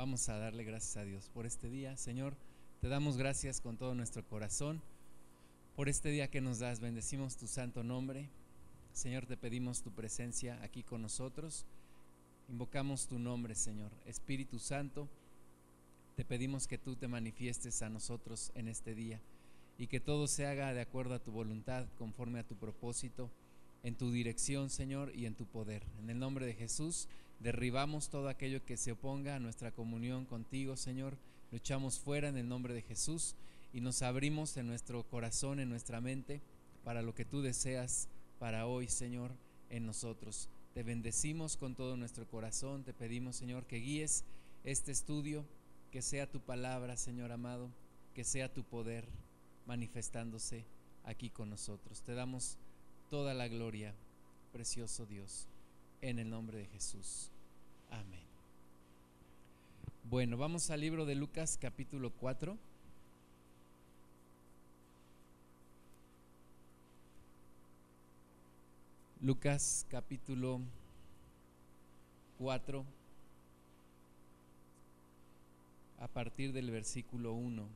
Vamos a darle gracias a Dios por este día. Señor, te damos gracias con todo nuestro corazón por este día que nos das. Bendecimos tu santo nombre. Señor, te pedimos tu presencia aquí con nosotros. Invocamos tu nombre, Señor. Espíritu Santo, te pedimos que tú te manifiestes a nosotros en este día y que todo se haga de acuerdo a tu voluntad, conforme a tu propósito, en tu dirección, Señor, y en tu poder. En el nombre de Jesús, derribamos todo aquello que se oponga a nuestra comunión contigo, Señor. Luchamos fuera en el nombre de Jesús y nos abrimos en nuestro corazón, en nuestra mente, para lo que tú deseas para hoy, Señor, en nosotros. Te bendecimos con todo nuestro corazón, te pedimos, Señor, que guíes este estudio, que sea tu palabra, Señor amado, que sea tu poder manifestándose aquí con nosotros. Te damos toda la gloria, precioso Dios, en el nombre de Jesús. Amén. Bueno, vamos al libro de Lucas capítulo 4. Lucas capítulo 4 a partir del versículo 1.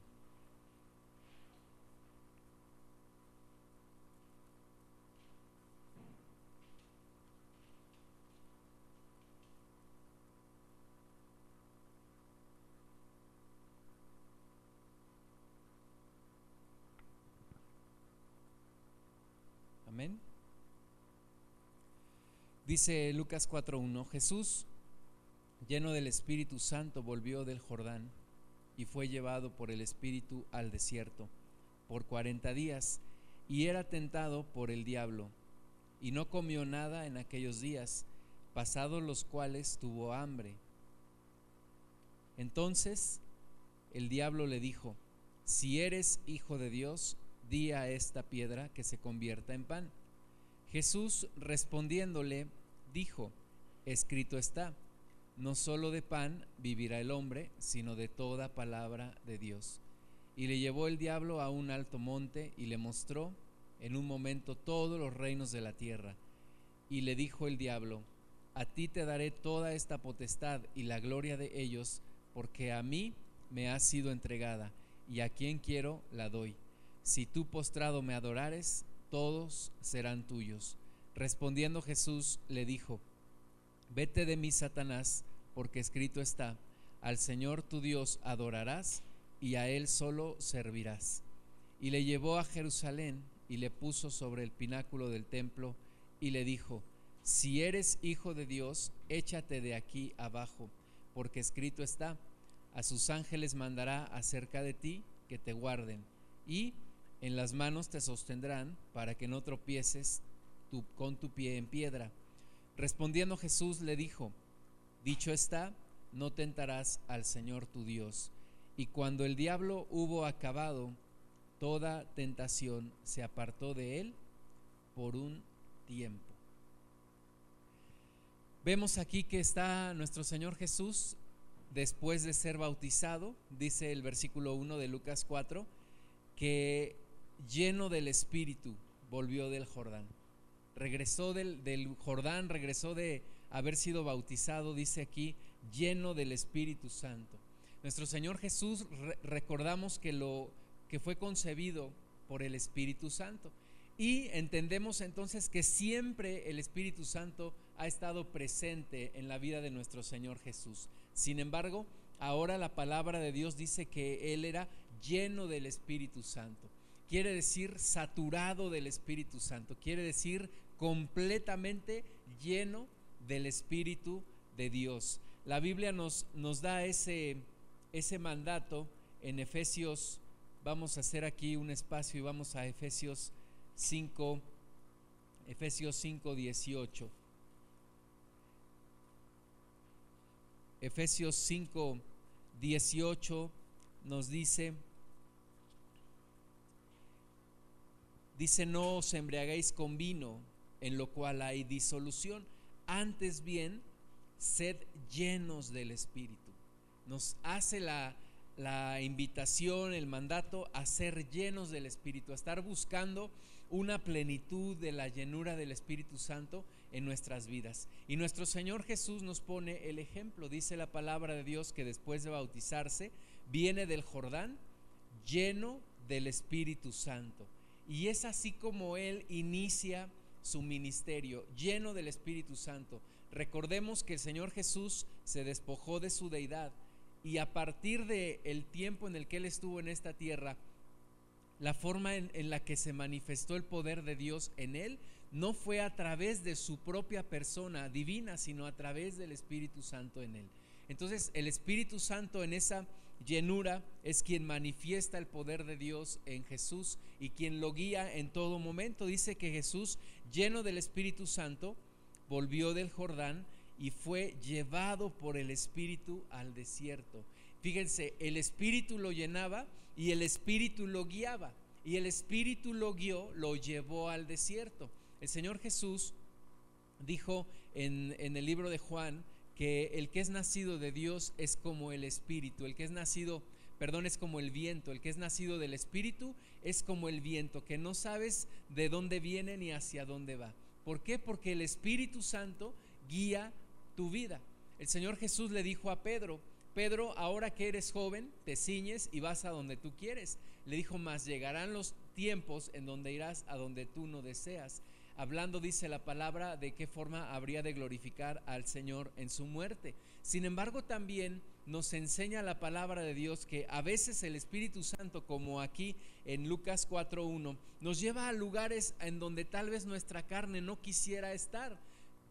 Amén. Dice Lucas 4.1, Jesús, lleno del Espíritu Santo, volvió del Jordán y fue llevado por el Espíritu al desierto por cuarenta días y era tentado por el diablo y no comió nada en aquellos días, pasados los cuales tuvo hambre. Entonces el diablo le dijo, si eres hijo de Dios, di a esta piedra que se convierta en pan. Jesús respondiéndole dijo, escrito está, no solo de pan vivirá el hombre, sino de toda palabra de Dios. Y le llevó el diablo a un alto monte y le mostró en un momento todos los reinos de la tierra. Y le dijo el diablo, a ti te daré toda esta potestad y la gloria de ellos, porque a mí me ha sido entregada, y a quien quiero la doy. Si tú postrado me adorares, todos serán tuyos. Respondiendo Jesús le dijo, Vete de mí, Satanás, porque escrito está, al Señor tu Dios adorarás y a Él solo servirás. Y le llevó a Jerusalén y le puso sobre el pináculo del templo y le dijo, Si eres hijo de Dios, échate de aquí abajo, porque escrito está, a sus ángeles mandará acerca de ti que te guarden, y en las manos te sostendrán para que no tropieces con tu pie en piedra. Respondiendo Jesús le dijo, dicho está, no tentarás al Señor tu Dios. Y cuando el diablo hubo acabado toda tentación, se apartó de él por un tiempo. Vemos aquí que está nuestro Señor Jesús después de ser bautizado, dice el versículo 1 de Lucas 4, que lleno del Espíritu, volvió del Jordán. Regresó del, Jordán, regresó de haber sido bautizado, dice aquí, lleno del Espíritu Santo. Nuestro Señor Jesús recordamos que lo que fue concebido por el Espíritu Santo. Y entendemos entonces que siempre el Espíritu Santo ha estado presente en la vida de nuestro Señor Jesús. Sin embargo, ahora la palabra de Dios dice que Él era lleno del Espíritu Santo quiere decir saturado del Espíritu Santo, quiere decir completamente lleno del Espíritu de Dios. La Biblia nos, nos da ese, ese mandato en Efesios, vamos a hacer aquí un espacio y vamos a Efesios 5, Efesios 5, 18. Efesios 5, 18 nos dice, Dice, no os embriaguéis con vino, en lo cual hay disolución. Antes bien, sed llenos del Espíritu. Nos hace la, la invitación, el mandato a ser llenos del Espíritu, a estar buscando una plenitud de la llenura del Espíritu Santo en nuestras vidas. Y nuestro Señor Jesús nos pone el ejemplo. Dice la palabra de Dios que después de bautizarse viene del Jordán lleno del Espíritu Santo. Y es así como Él inicia su ministerio, lleno del Espíritu Santo. Recordemos que el Señor Jesús se despojó de su deidad y a partir del el tiempo en el que Él estuvo en esta tierra, la forma en, en la que se manifestó el poder de Dios en Él no fue a través de su propia persona divina, sino a través del Espíritu Santo en él. Entonces el Espíritu Santo en esa llenura es quien manifiesta el poder de Dios en Jesús y quien lo guía en todo momento. Dice que Jesús, lleno del Espíritu Santo, volvió del Jordán y fue llevado por el Espíritu al desierto. Fíjense, el Espíritu lo llenaba y el Espíritu lo guiaba. Y el Espíritu lo guió, lo llevó al desierto. El Señor Jesús dijo en, el libro de Juan que el que es nacido de Dios es como el Espíritu, el que es nacido, perdón, es como el viento, el que es nacido del Espíritu es como el viento, que no sabes de dónde viene ni hacia dónde va. ¿Por qué? Porque el Espíritu Santo guía tu vida. El Señor Jesús le dijo a Pedro, Pedro, ahora que eres joven, te ciñes y vas a donde tú quieres. Le dijo, más llegarán los tiempos en donde irás a donde tú no deseas hablando, dice la palabra, de qué forma habría de glorificar al Señor en su muerte. Sin embargo, también nos enseña la palabra de Dios que a veces el Espíritu Santo, como aquí en Lucas 4.1, nos lleva a lugares en donde tal vez nuestra carne no quisiera estar.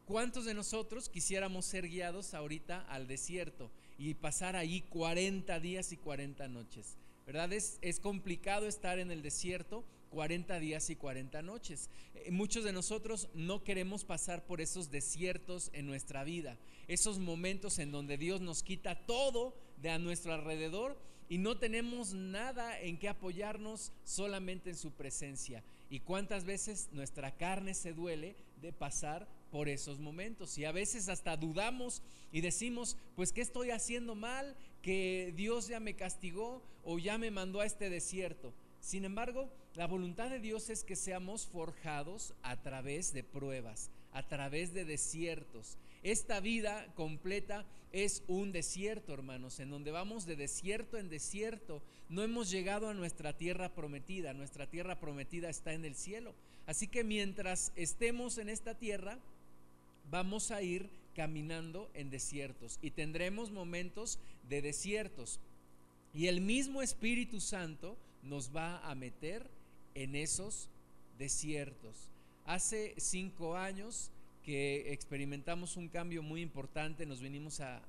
¿Cuántos de nosotros quisiéramos ser guiados ahorita al desierto y pasar allí 40 días y 40 noches? ¿Verdad? Es, es complicado estar en el desierto, 40 días y 40 noches. Eh, muchos de nosotros no queremos pasar por esos desiertos en nuestra vida, esos momentos en donde Dios nos quita todo de a nuestro alrededor y no tenemos nada en que apoyarnos solamente en su presencia. Y cuántas veces nuestra carne se duele de pasar por esos momentos. Y a veces hasta dudamos y decimos, pues ¿qué estoy haciendo mal? Que Dios ya me castigó o ya me mandó a este desierto. Sin embargo, la voluntad de Dios es que seamos forjados a través de pruebas, a través de desiertos. Esta vida completa es un desierto, hermanos, en donde vamos de desierto en desierto. No hemos llegado a nuestra tierra prometida. Nuestra tierra prometida está en el cielo. Así que mientras estemos en esta tierra, vamos a ir caminando en desiertos y tendremos momentos de desiertos. Y el mismo Espíritu Santo nos va a meter en esos desiertos. Hace cinco años que experimentamos un cambio muy importante, nos vinimos a,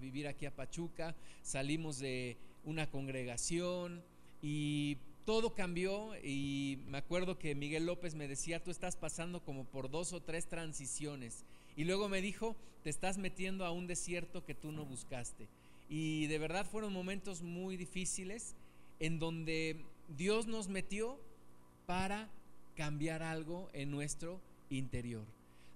vivir aquí a Pachuca, salimos de una congregación y todo cambió y me acuerdo que Miguel López me decía, tú estás pasando como por dos o tres transiciones y luego me dijo, te estás metiendo a un desierto que tú no buscaste. Y de verdad fueron momentos muy difíciles en donde Dios nos metió para cambiar algo en nuestro interior.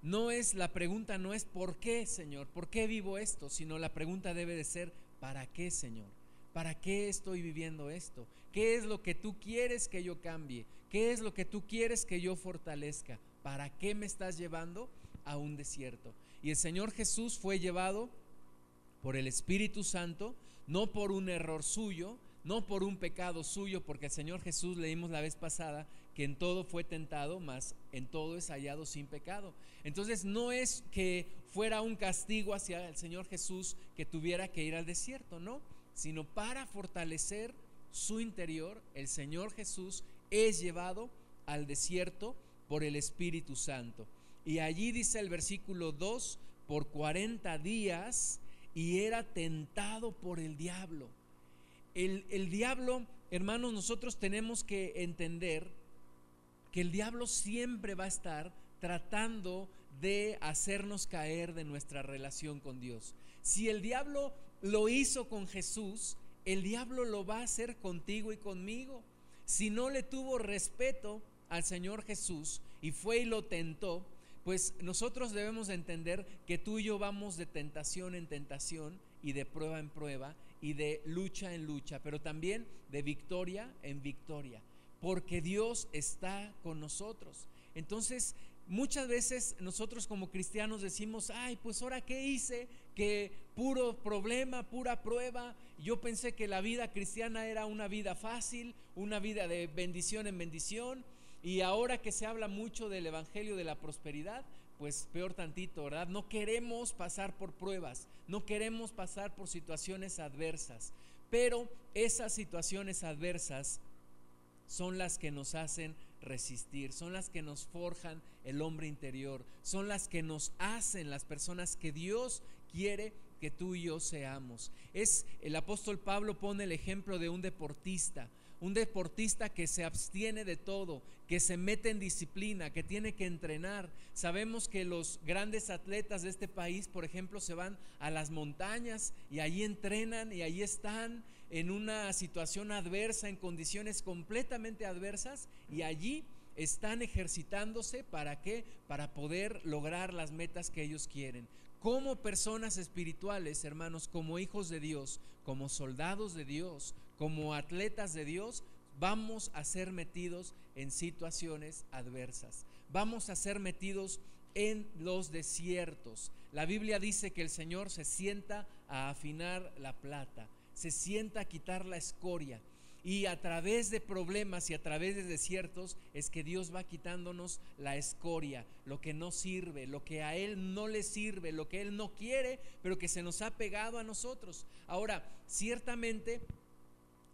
No es la pregunta no es por qué, Señor, por qué vivo esto, sino la pregunta debe de ser ¿para qué, Señor? ¿Para qué estoy viviendo esto? ¿Qué es lo que tú quieres que yo cambie? ¿Qué es lo que tú quieres que yo fortalezca? ¿Para qué me estás llevando a un desierto? Y el Señor Jesús fue llevado por el Espíritu Santo, no por un error suyo, no por un pecado suyo, porque el Señor Jesús leímos la vez pasada que en todo fue tentado, mas en todo es hallado sin pecado. Entonces no es que fuera un castigo hacia el Señor Jesús que tuviera que ir al desierto, no, sino para fortalecer su interior, el Señor Jesús es llevado al desierto por el Espíritu Santo. Y allí dice el versículo 2, por 40 días y era tentado por el diablo. El, el diablo, hermanos, nosotros tenemos que entender que el diablo siempre va a estar tratando de hacernos caer de nuestra relación con Dios. Si el diablo lo hizo con Jesús, el diablo lo va a hacer contigo y conmigo. Si no le tuvo respeto al Señor Jesús y fue y lo tentó, pues nosotros debemos entender que tú y yo vamos de tentación en tentación y de prueba en prueba y de lucha en lucha, pero también de victoria en victoria, porque Dios está con nosotros. Entonces, muchas veces nosotros como cristianos decimos, ay, pues ahora qué hice, que puro problema, pura prueba. Yo pensé que la vida cristiana era una vida fácil, una vida de bendición en bendición. Y ahora que se habla mucho del Evangelio de la Prosperidad, pues peor tantito, ¿verdad? No queremos pasar por pruebas, no queremos pasar por situaciones adversas, pero esas situaciones adversas son las que nos hacen resistir, son las que nos forjan el hombre interior, son las que nos hacen las personas que Dios quiere que tú y yo seamos. Es el apóstol Pablo pone el ejemplo de un deportista, un deportista que se abstiene de todo, que se mete en disciplina, que tiene que entrenar. Sabemos que los grandes atletas de este país, por ejemplo, se van a las montañas y allí entrenan y allí están en una situación adversa, en condiciones completamente adversas, y allí están ejercitándose para qué? Para poder lograr las metas que ellos quieren. Como personas espirituales, hermanos, como hijos de Dios, como soldados de Dios, como atletas de Dios, vamos a ser metidos en situaciones adversas. Vamos a ser metidos en los desiertos. La Biblia dice que el Señor se sienta a afinar la plata se sienta a quitar la escoria. Y a través de problemas y a través de desiertos es que Dios va quitándonos la escoria, lo que no sirve, lo que a Él no le sirve, lo que Él no quiere, pero que se nos ha pegado a nosotros. Ahora, ciertamente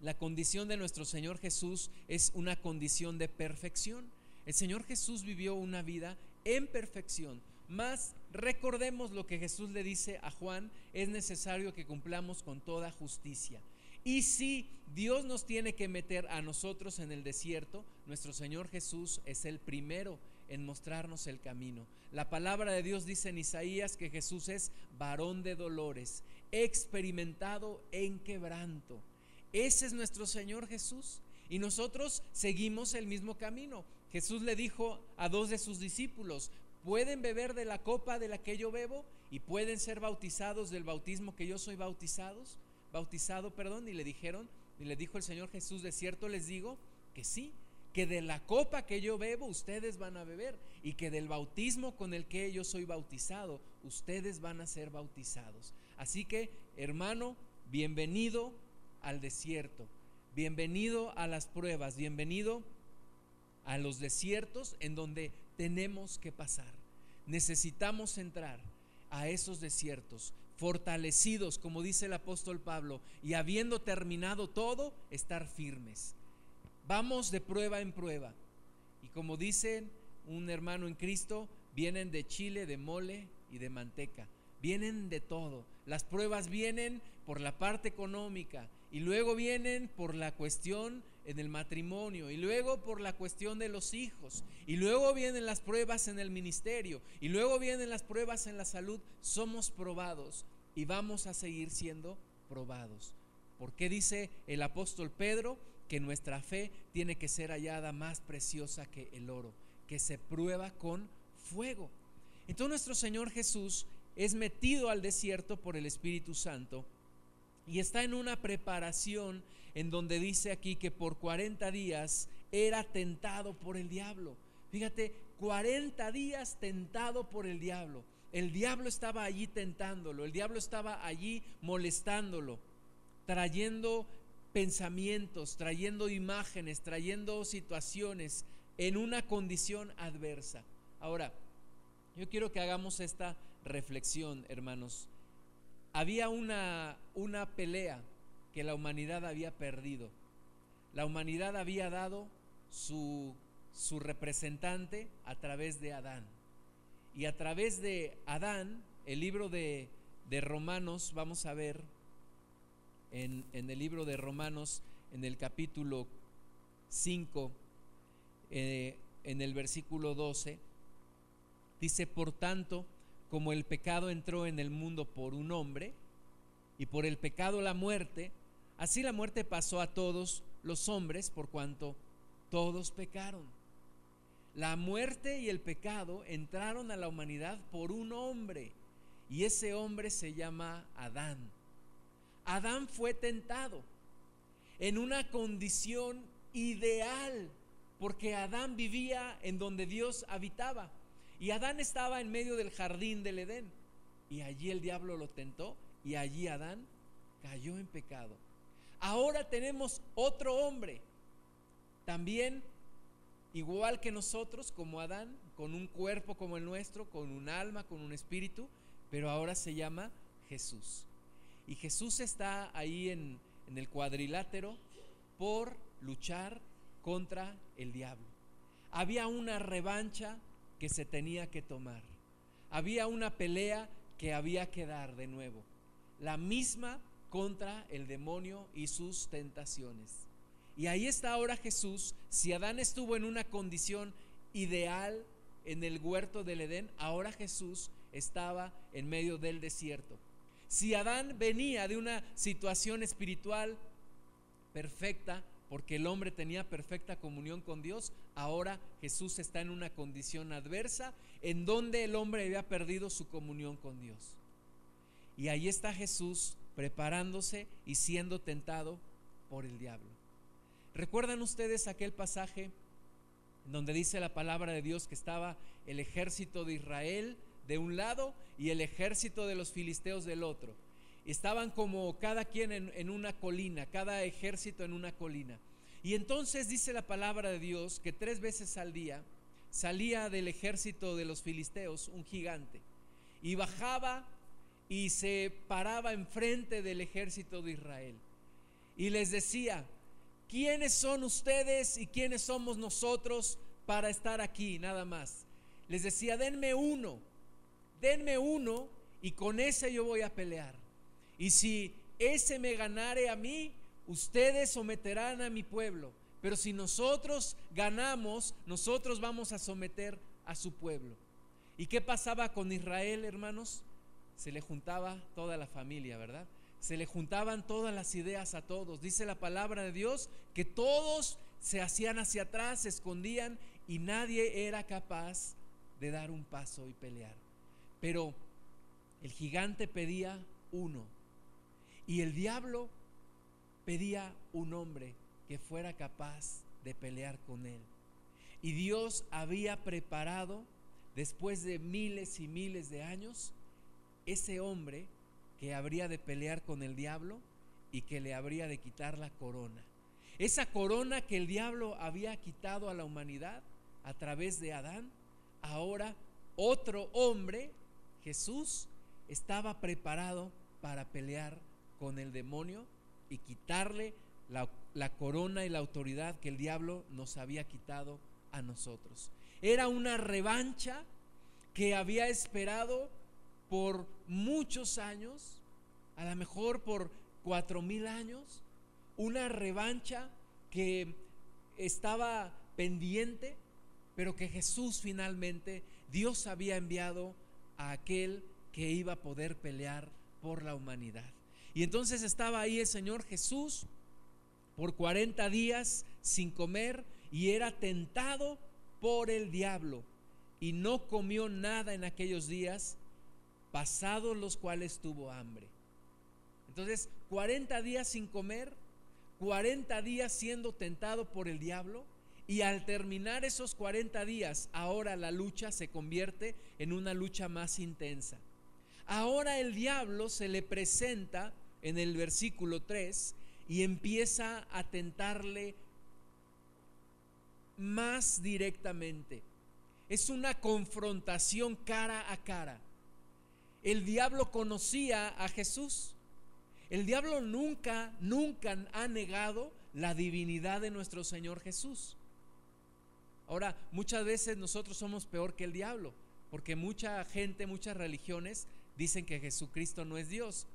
la condición de nuestro Señor Jesús es una condición de perfección. El Señor Jesús vivió una vida en perfección. Más recordemos lo que Jesús le dice a Juan, es necesario que cumplamos con toda justicia. Y si Dios nos tiene que meter a nosotros en el desierto, nuestro Señor Jesús es el primero en mostrarnos el camino. La palabra de Dios dice en Isaías que Jesús es varón de dolores, experimentado en quebranto. Ese es nuestro Señor Jesús. Y nosotros seguimos el mismo camino. Jesús le dijo a dos de sus discípulos, pueden beber de la copa de la que yo bebo y pueden ser bautizados del bautismo que yo soy bautizados, bautizado, perdón, y le dijeron, y le dijo el Señor Jesús, de cierto les digo que sí, que de la copa que yo bebo ustedes van a beber y que del bautismo con el que yo soy bautizado ustedes van a ser bautizados. Así que, hermano, bienvenido al desierto, bienvenido a las pruebas, bienvenido a los desiertos en donde tenemos que pasar. Necesitamos entrar a esos desiertos fortalecidos, como dice el apóstol Pablo, y habiendo terminado todo, estar firmes. Vamos de prueba en prueba. Y como dice un hermano en Cristo, vienen de chile, de mole y de manteca. Vienen de todo. Las pruebas vienen por la parte económica y luego vienen por la cuestión en el matrimonio y luego por la cuestión de los hijos y luego vienen las pruebas en el ministerio y luego vienen las pruebas en la salud, somos probados y vamos a seguir siendo probados. ¿Por qué dice el apóstol Pedro que nuestra fe tiene que ser hallada más preciosa que el oro, que se prueba con fuego? Entonces nuestro Señor Jesús es metido al desierto por el Espíritu Santo y está en una preparación en donde dice aquí que por 40 días era tentado por el diablo. Fíjate, 40 días tentado por el diablo. El diablo estaba allí tentándolo, el diablo estaba allí molestándolo, trayendo pensamientos, trayendo imágenes, trayendo situaciones en una condición adversa. Ahora, yo quiero que hagamos esta reflexión, hermanos había una, una pelea que la humanidad había perdido. La humanidad había dado su, su representante a través de Adán. Y a través de Adán, el libro de, de Romanos, vamos a ver en, en, el libro de Romanos, en el capítulo 5, eh, en el versículo 12, dice, por tanto, como el pecado entró en el mundo por un hombre y por el pecado la muerte, así la muerte pasó a todos los hombres por cuanto todos pecaron. La muerte y el pecado entraron a la humanidad por un hombre y ese hombre se llama Adán. Adán fue tentado en una condición ideal porque Adán vivía en donde Dios habitaba. Y Adán estaba en medio del jardín del Edén. Y allí el diablo lo tentó y allí Adán cayó en pecado. Ahora tenemos otro hombre, también igual que nosotros, como Adán, con un cuerpo como el nuestro, con un alma, con un espíritu, pero ahora se llama Jesús. Y Jesús está ahí en, en el cuadrilátero por luchar contra el diablo. Había una revancha que se tenía que tomar. Había una pelea que había que dar de nuevo. La misma contra el demonio y sus tentaciones. Y ahí está ahora Jesús. Si Adán estuvo en una condición ideal en el huerto del Edén, ahora Jesús estaba en medio del desierto. Si Adán venía de una situación espiritual perfecta, porque el hombre tenía perfecta comunión con Dios, ahora Jesús está en una condición adversa en donde el hombre había perdido su comunión con Dios. Y ahí está Jesús preparándose y siendo tentado por el diablo. ¿Recuerdan ustedes aquel pasaje donde dice la palabra de Dios que estaba el ejército de Israel de un lado y el ejército de los filisteos del otro? estaban como cada quien en, una colina, cada ejército en una colina. Y entonces dice la palabra de Dios que tres veces al día salía del ejército de los filisteos un gigante y bajaba y se paraba enfrente del ejército de Israel y les decía, ¿quiénes son ustedes y quiénes somos nosotros para estar aquí? Nada más. Les decía, denme uno, denme uno y con ese yo voy a pelear. Y si ese me ganare a mí, ustedes someterán a mi pueblo. Pero si nosotros ganamos, nosotros vamos a someter a su pueblo. ¿Y qué pasaba con Israel, hermanos? Se le juntaba toda la familia, ¿verdad? Se le juntaban todas las ideas a todos. Dice la palabra de Dios que todos se hacían hacia atrás, se escondían y nadie era capaz de dar un paso y pelear. Pero el gigante pedía uno y el diablo pedía un hombre que fuera capaz de pelear con él. Y Dios había preparado, después de miles y miles de años, ese hombre que habría de pelear con el diablo y que le habría de quitar la corona. Esa corona que el diablo había quitado a la humanidad a través de Adán, ahora otro hombre, Jesús, estaba preparado para pelear con el demonio y quitarle la, corona y la autoridad que el diablo nos había quitado a nosotros. Era una revancha que había esperado por muchos años, a lo mejor por cuatro mil años, una revancha que estaba pendiente, pero que Jesús finalmente, Dios había enviado a aquel que iba a poder pelear por la humanidad. Y entonces estaba ahí el Señor Jesús por 40 días sin comer y era tentado por el diablo y no comió nada en aquellos días, pasados los cuales tuvo hambre. Entonces, 40 días sin comer, 40 días siendo tentado por el diablo y al terminar esos 40 días, ahora la lucha se convierte en una lucha más intensa. Ahora el diablo se le presenta en el versículo 3 y empieza a tentarle más directamente. Es una confrontación cara a cara. El diablo conocía a Jesús. El diablo nunca, nunca ha negado la divinidad de nuestro Señor Jesús. Ahora, muchas veces nosotros somos peor que el diablo, porque mucha gente, muchas religiones dicen que Jesucristo no es Dios.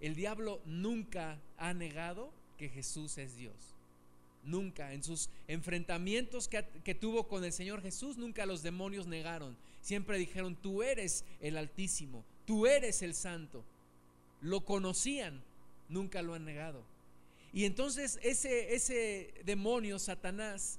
El diablo nunca ha negado que Jesús es Dios. Nunca. En sus enfrentamientos que, tuvo con el Señor Jesús, nunca los demonios negaron. Siempre dijeron, tú eres el Altísimo, tú eres el Santo. Lo conocían, nunca lo han negado. Y entonces ese, ese demonio, Satanás,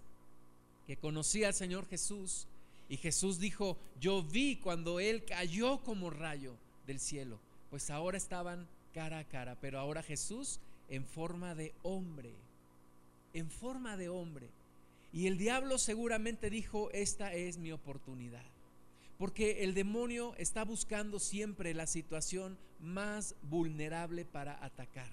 que conocía al Señor Jesús, y Jesús dijo, yo vi cuando él cayó como rayo del cielo, pues ahora estaban cara a cara, pero ahora Jesús en forma de hombre, en forma de hombre. Y el diablo seguramente dijo, esta es mi oportunidad. Porque el demonio está buscando siempre la situación más vulnerable para atacar.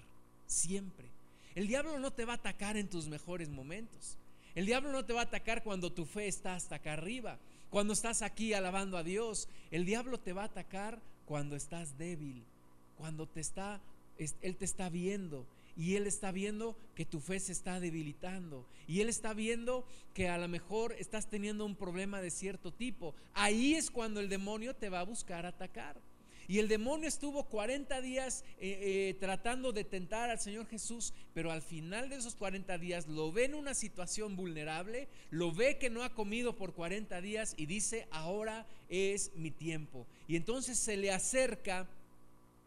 Siempre. El diablo no te va a atacar en tus mejores momentos. El diablo no te va a atacar cuando tu fe está hasta acá arriba. Cuando estás aquí alabando a Dios. El diablo te va a atacar cuando estás débil. Cuando te está, Él te está viendo y Él está viendo que tu fe se está debilitando y Él está viendo que a lo mejor estás teniendo un problema de cierto tipo. Ahí es cuando el demonio te va a buscar atacar. Y el demonio estuvo 40 días eh, eh, tratando de tentar al Señor Jesús, pero al final de esos 40 días lo ve en una situación vulnerable, lo ve que no ha comido por 40 días y dice, ahora es mi tiempo. Y entonces se le acerca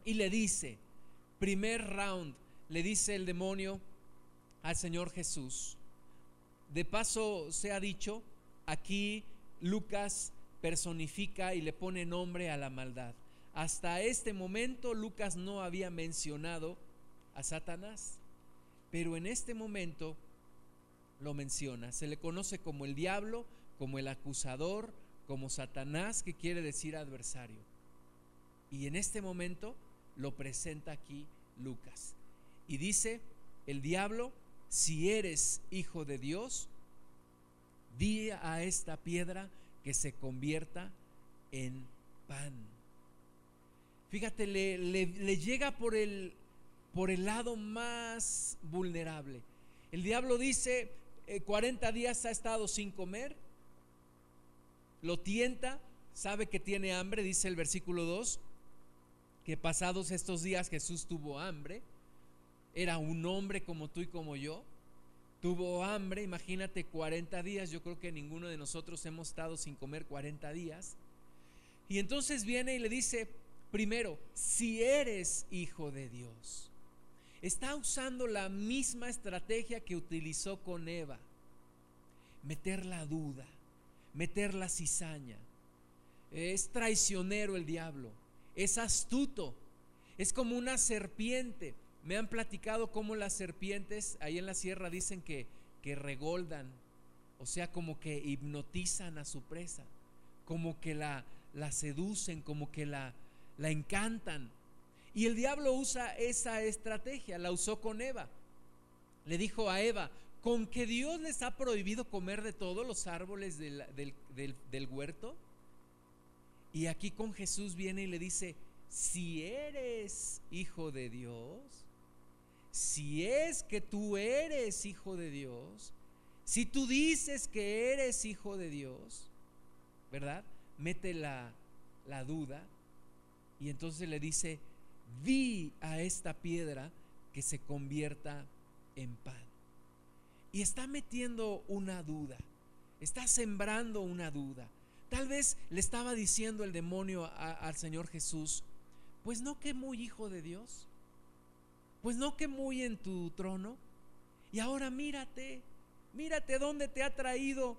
y le dice, primer round, le dice el demonio al Señor Jesús. De paso se ha dicho, aquí Lucas personifica y le pone nombre a la maldad. Hasta este momento Lucas no había mencionado a Satanás, pero en este momento lo menciona. Se le conoce como el diablo, como el acusador, como Satanás, que quiere decir adversario. Y en este momento lo presenta aquí Lucas. Y dice el diablo, si eres hijo de Dios, di a esta piedra que se convierta en pan. Fíjate, le, llega por el, por el lado más vulnerable. El diablo dice, 40 eh, días ha estado sin comer, lo tienta, sabe que tiene hambre, dice el versículo 2, que pasados estos días Jesús tuvo hambre era un hombre como tú y como yo. Tuvo hambre, imagínate 40 días, yo creo que ninguno de nosotros hemos estado sin comer 40 días. Y entonces viene y le dice, primero, si eres hijo de Dios, está usando la misma estrategia que utilizó con Eva, meter la duda, meter la cizaña. Es traicionero el diablo, es astuto, es como una serpiente me han platicado cómo las serpientes ahí en la sierra dicen que, que regoldan, o sea, como que hipnotizan a su presa, como que la, la seducen, como que la, la encantan. Y el diablo usa esa estrategia, la usó con Eva. Le dijo a Eva, con que Dios les ha prohibido comer de todos los árboles del, del, del, huerto. Y aquí con Jesús viene y le dice, si eres hijo de Dios, si es que tú eres hijo de Dios, si tú dices que eres hijo de Dios, ¿verdad? Mete la, la duda y entonces le dice, di a esta piedra que se convierta en pan. Y está metiendo una duda, está sembrando una duda. Tal vez le estaba diciendo el demonio al Señor Jesús, pues no que muy hijo de Dios. Pues no que muy en tu trono. Y ahora mírate, mírate dónde te ha traído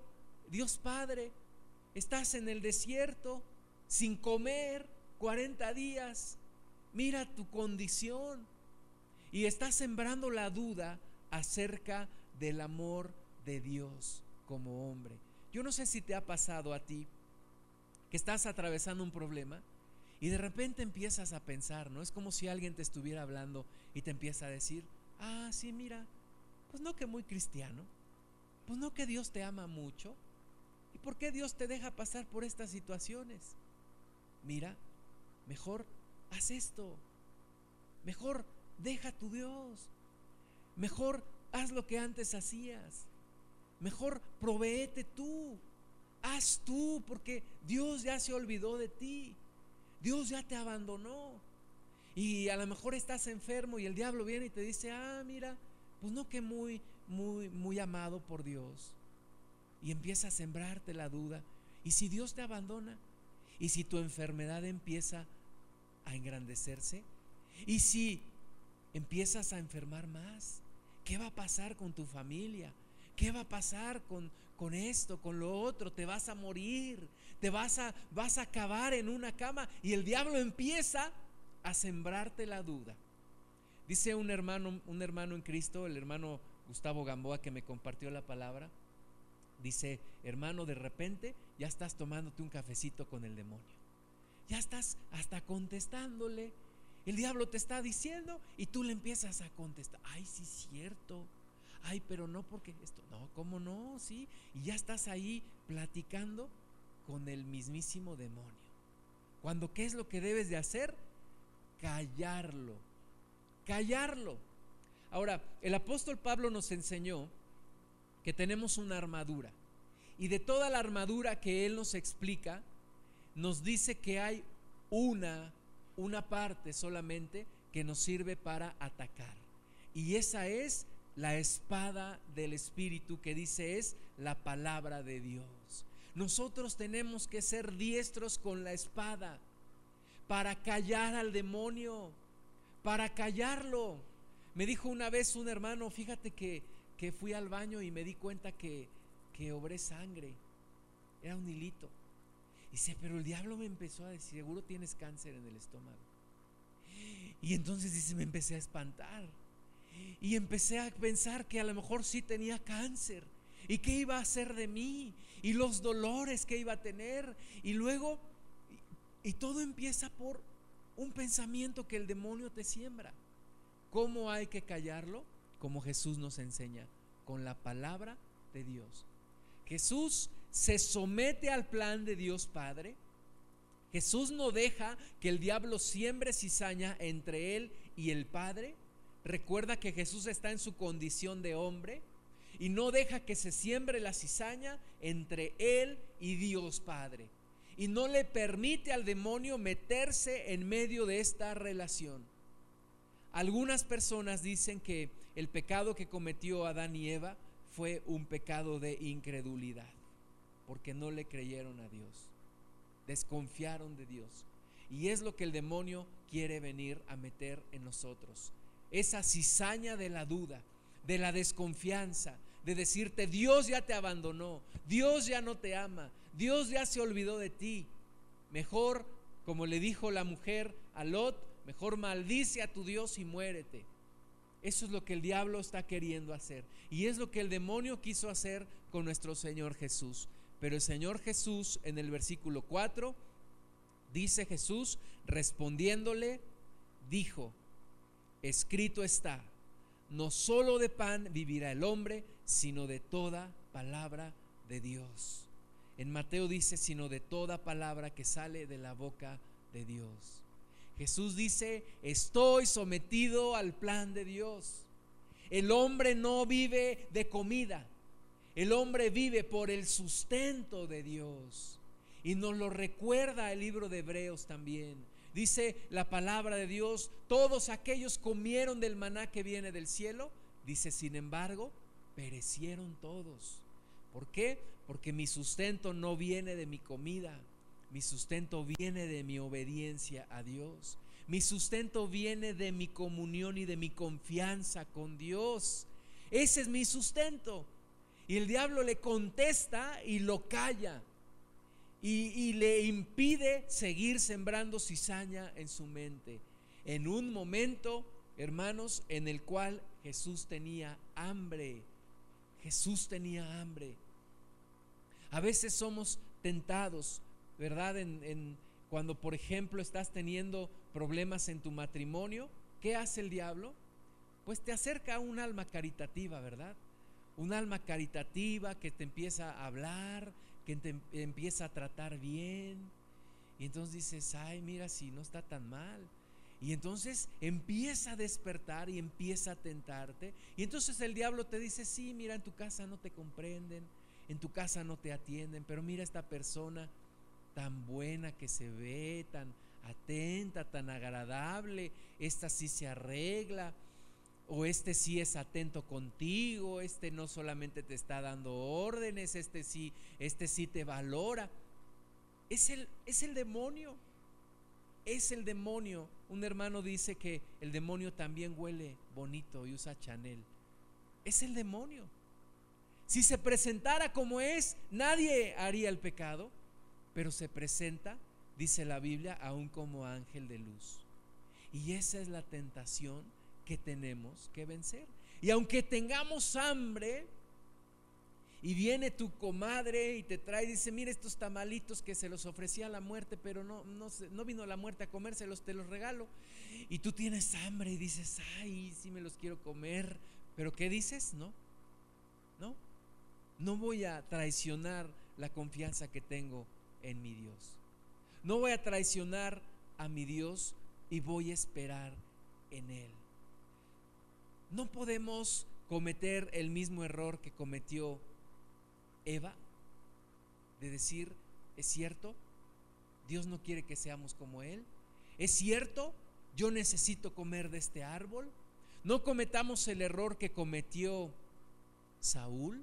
Dios Padre. Estás en el desierto, sin comer, 40 días. Mira tu condición. Y estás sembrando la duda acerca del amor de Dios como hombre. Yo no sé si te ha pasado a ti que estás atravesando un problema y de repente empiezas a pensar, ¿no? Es como si alguien te estuviera hablando y te empieza a decir, ah, sí, mira, pues no que muy cristiano, pues no que Dios te ama mucho. ¿Y por qué Dios te deja pasar por estas situaciones? Mira, mejor haz esto, mejor deja tu Dios, mejor haz lo que antes hacías, mejor proveete tú, haz tú, porque Dios ya se olvidó de ti. Dios ya te abandonó. Y a lo mejor estás enfermo y el diablo viene y te dice, ah, mira, pues no que muy, muy, muy amado por Dios. Y empieza a sembrarte la duda. ¿Y si Dios te abandona? ¿Y si tu enfermedad empieza a engrandecerse? ¿Y si empiezas a enfermar más? ¿Qué va a pasar con tu familia? ¿Qué va a pasar con, con esto, con lo otro? Te vas a morir te vas a, vas a acabar en una cama y el diablo empieza a sembrarte la duda. Dice un hermano, un hermano en Cristo, el hermano Gustavo Gamboa que me compartió la palabra, Dice, hermano, de repente ya estás tomándote un cafecito con el demonio. Ya estás hasta contestándole. El diablo te está diciendo y tú le empiezas a contestar. Ay, sí, cierto. Ay, pero no porque esto. No, ¿cómo no? Sí. Y ya estás ahí platicando con el mismísimo demonio. Cuando, ¿qué es lo que debes de hacer? Callarlo. Callarlo. Ahora, el apóstol Pablo nos enseñó que tenemos una armadura. Y de toda la armadura que él nos explica, nos dice que hay una, una parte solamente que nos sirve para atacar. Y esa es la espada del Espíritu que dice es la palabra de Dios. Nosotros tenemos que ser diestros con la espada para callar al demonio, para callarlo. Me dijo una vez un hermano, fíjate que que fui al baño y me di cuenta que, que obré sangre. Era un hilito. Y dice, pero el diablo me empezó a decir, seguro tienes cáncer en el estómago. Y entonces dice, me empecé a espantar. Y empecé a pensar que a lo mejor sí tenía cáncer. ¿Y qué iba a hacer de mí? Y los dolores que iba a tener. Y luego, y, todo empieza por un pensamiento que el demonio te siembra. ¿Cómo hay que callarlo? como Jesús nos enseña, con la palabra de Dios. Jesús se somete al plan de Dios Padre. Jesús no deja que el diablo siembre cizaña entre él y el Padre. Recuerda que Jesús está en su condición de hombre y no deja que se siembre la cizaña entre él y Dios Padre. Y no le permite al demonio meterse en medio de esta relación. Algunas personas dicen que el pecado que cometió Adán y Eva fue un pecado de incredulidad, porque no le creyeron a Dios, desconfiaron de Dios. Y es lo que el demonio quiere venir a meter en nosotros. Esa cizaña de la duda, de la desconfianza, de decirte, Dios ya te abandonó, Dios ya no te ama, Dios ya se olvidó de ti. Mejor, como le dijo la mujer a Lot, mejor maldice a tu Dios y muérete. Eso es lo que el diablo está queriendo hacer. Y es lo que el demonio quiso hacer con nuestro Señor Jesús. Pero el Señor Jesús en el versículo 4 dice Jesús respondiéndole, dijo, escrito está, no solo de pan vivirá el hombre, sino de toda palabra de Dios. En Mateo dice, sino de toda palabra que sale de la boca de Dios. Jesús dice, estoy sometido al plan de Dios. El hombre no vive de comida, el hombre vive por el sustento de Dios. Y nos lo recuerda el libro de Hebreos también. Dice la palabra de Dios, todos aquellos comieron del maná que viene del cielo. Dice, sin embargo, perecieron todos. ¿Por qué? Porque mi sustento no viene de mi comida, mi sustento viene de mi obediencia a Dios. Mi sustento viene de mi comunión y de mi confianza con Dios. Ese es mi sustento. Y el diablo le contesta y lo calla. Y, le impide seguir sembrando cizaña en su mente. En un momento, hermanos, en el cual Jesús tenía hambre. Jesús tenía hambre. A veces somos tentados ¿verdad? En, cuando, por ejemplo, estás teniendo problemas en tu matrimonio, ¿qué hace el diablo? Pues te acerca a un alma caritativa, ¿verdad? Un alma caritativa que te empieza a hablar, que te empieza a tratar bien. Y entonces dices, ay, mira, si no está tan mal. Y entonces empieza a despertar y empieza a tentarte. Y entonces el diablo te dice, sí, mira, en tu casa no te comprenden, en tu casa no te atienden, pero mira esta persona tan buena que se ve, tan atenta, tan agradable, esta sí se arregla, o este sí es atento contigo, este no solamente te está dando órdenes, este sí, este sí te valora. Es el, es el demonio, es el demonio. Un hermano dice que el demonio también huele bonito y usa Chanel. Es el demonio. Si se presentara como es, nadie haría el pecado pero se presenta, dice la Biblia, aún como ángel de luz. Y esa es la tentación que tenemos que vencer. Y aunque tengamos hambre y viene tu comadre y te trae dice, mira estos tamalitos que se los ofrecía la muerte, pero no, no, no vino la muerte a comérselos, te los regalo. Y tú tienes hambre y dices, ay, sí me los quiero comer. Pero ¿qué dices? No, no voy a traicionar la confianza que tengo en mi Dios. No voy a traicionar a mi Dios y voy a esperar en Él. No podemos cometer el mismo error que cometió Eva, de decir, es cierto, Dios no quiere que seamos como Él. Es cierto, yo necesito comer de este árbol. No cometamos el error que cometió Saúl,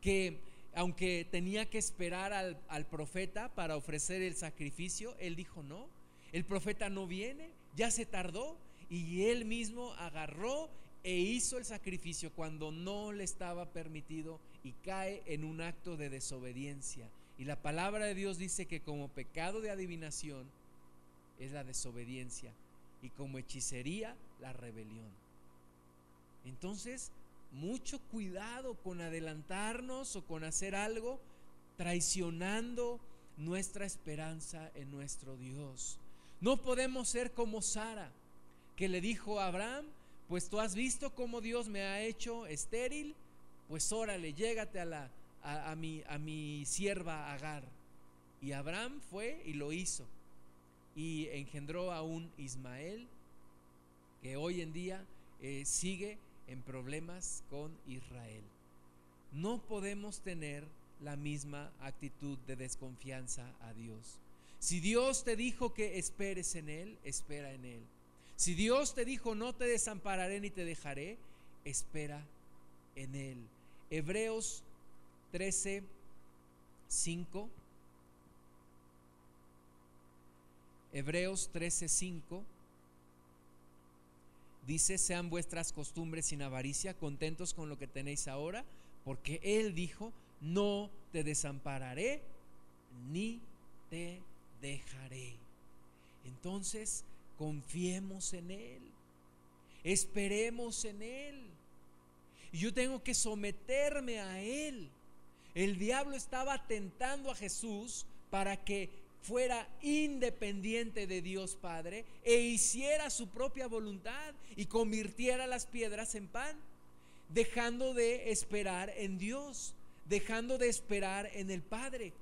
que aunque tenía que esperar al, profeta para ofrecer el sacrificio, él dijo no, el profeta no viene, ya se tardó y él mismo agarró e hizo el sacrificio cuando no le estaba permitido y cae en un acto de desobediencia. Y la palabra de Dios dice que como pecado de adivinación es la desobediencia y como hechicería la rebelión. Entonces, mucho cuidado con adelantarnos o con hacer algo traicionando nuestra esperanza en nuestro Dios. No podemos ser como Sara, que le dijo a Abraham, pues tú has visto cómo Dios me ha hecho estéril, pues órale, llégate a, la, a, mi, a mi sierva Agar. Y Abraham fue y lo hizo. Y engendró a un Ismael que hoy en día eh, sigue en problemas con Israel. No podemos tener la misma actitud de desconfianza a Dios. Si Dios te dijo que esperes en Él, espera en Él. Si Dios te dijo, no te desampararé ni te dejaré, espera en Él. Hebreos 13, 5. Hebreos 13, 5. Dice, sean vuestras costumbres sin avaricia, contentos con lo que tenéis ahora, porque Él dijo, no te desampararé ni te dejaré. Entonces, Confiemos en Él. Esperemos en Él. Y yo tengo que someterme a Él. El diablo estaba tentando a Jesús para que fuera independiente de Dios Padre e hiciera su propia voluntad y convirtiera las piedras en pan, dejando de esperar en Dios, dejando de esperar en el Padre,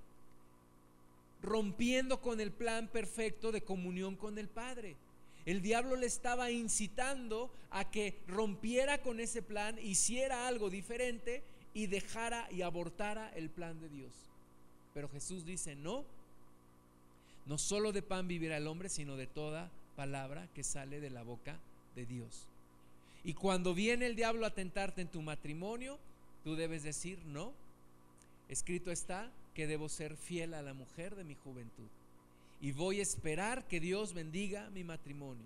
rompiendo con el plan perfecto de comunión con el Padre. El diablo le estaba incitando a que rompiera con ese plan, hiciera algo diferente y dejara y abortara el plan de Dios. Pero Jesús dice, no, no solo de pan vivirá el hombre, sino de toda palabra que sale de la boca de Dios. Y cuando viene el diablo a tentarte en tu matrimonio, tú debes decir, no, escrito está que debo ser fiel a la mujer de mi juventud y voy a esperar que Dios bendiga mi matrimonio.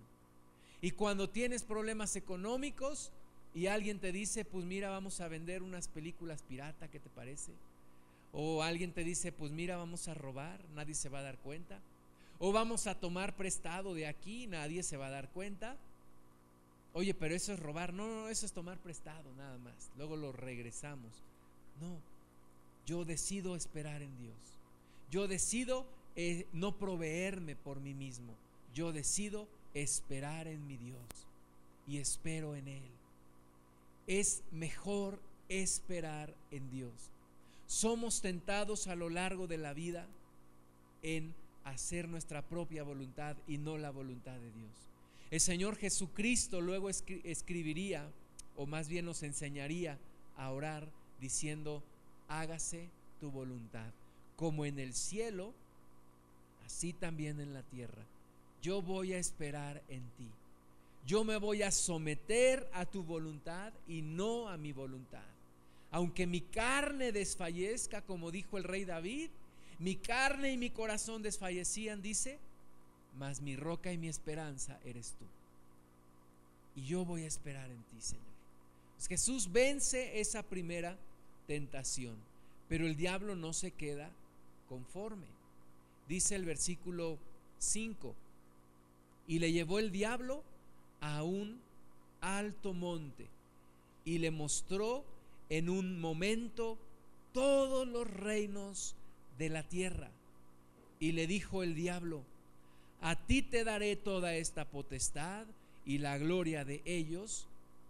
Y cuando tienes problemas económicos y alguien te dice, pues mira, vamos a vender unas películas pirata, ¿qué te parece? O alguien te dice, pues mira, vamos a robar, nadie se va a dar cuenta. O vamos a tomar prestado de aquí, nadie se va a dar cuenta. Oye, pero eso es robar. No, no, eso es tomar prestado nada más. Luego lo regresamos. No, yo decido esperar en Dios. Yo decido no proveerme por mí mismo. Yo decido esperar en mi Dios y espero en Él. Es mejor esperar en Dios. Somos tentados a lo largo de la vida en hacer nuestra propia voluntad y no la voluntad de Dios. El Señor Jesucristo luego escribiría, o más bien nos enseñaría a orar diciendo, hágase tu voluntad, como en el cielo, así también en la tierra. Yo voy a esperar en ti. Yo me voy a someter a tu voluntad y no a mi voluntad. Aunque mi carne desfallezca, como dijo el rey David, mi carne y mi corazón desfallecían, dice, mas mi roca y mi esperanza eres tú. Y yo voy a esperar en ti, Señor. Jesús vence esa primera tentación, pero el diablo no se queda conforme dice el versículo 5, y le llevó el diablo a un alto monte y le mostró en un momento todos los reinos de la tierra. Y le dijo el diablo, a ti te daré toda esta potestad y la gloria de ellos,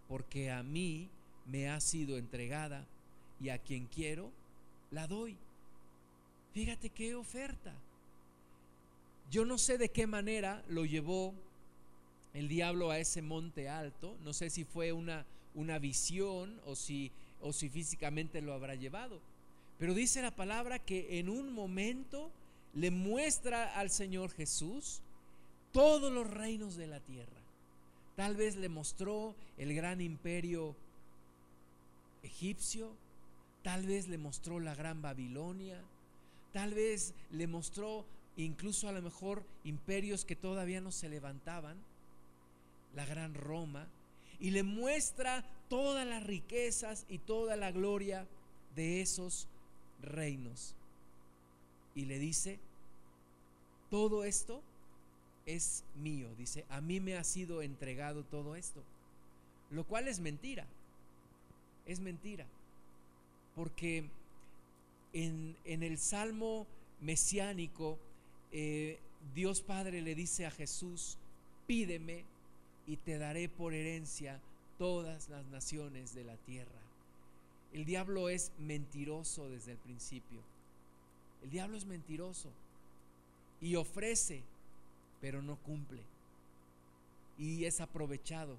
porque a mí me ha sido entregada y a quien quiero la doy. Fíjate qué oferta. Yo no sé de qué manera lo llevó el diablo a ese monte alto, no sé si fue una, una visión o si, o si físicamente lo habrá llevado, pero dice la palabra que en un momento le muestra al Señor Jesús todos los reinos de la tierra. Tal vez le mostró el gran imperio egipcio, tal vez le mostró la gran Babilonia, tal vez le mostró incluso a lo mejor imperios que todavía no se levantaban, la gran Roma, y le muestra todas las riquezas y toda la gloria de esos reinos. Y le dice, todo esto es mío, dice, a mí me ha sido entregado todo esto, lo cual es mentira, es mentira, porque en, el Salmo mesiánico, eh, Dios Padre le dice a Jesús, pídeme y te daré por herencia todas las naciones de la tierra. El diablo es mentiroso desde el principio. El diablo es mentiroso y ofrece pero no cumple. Y es aprovechado.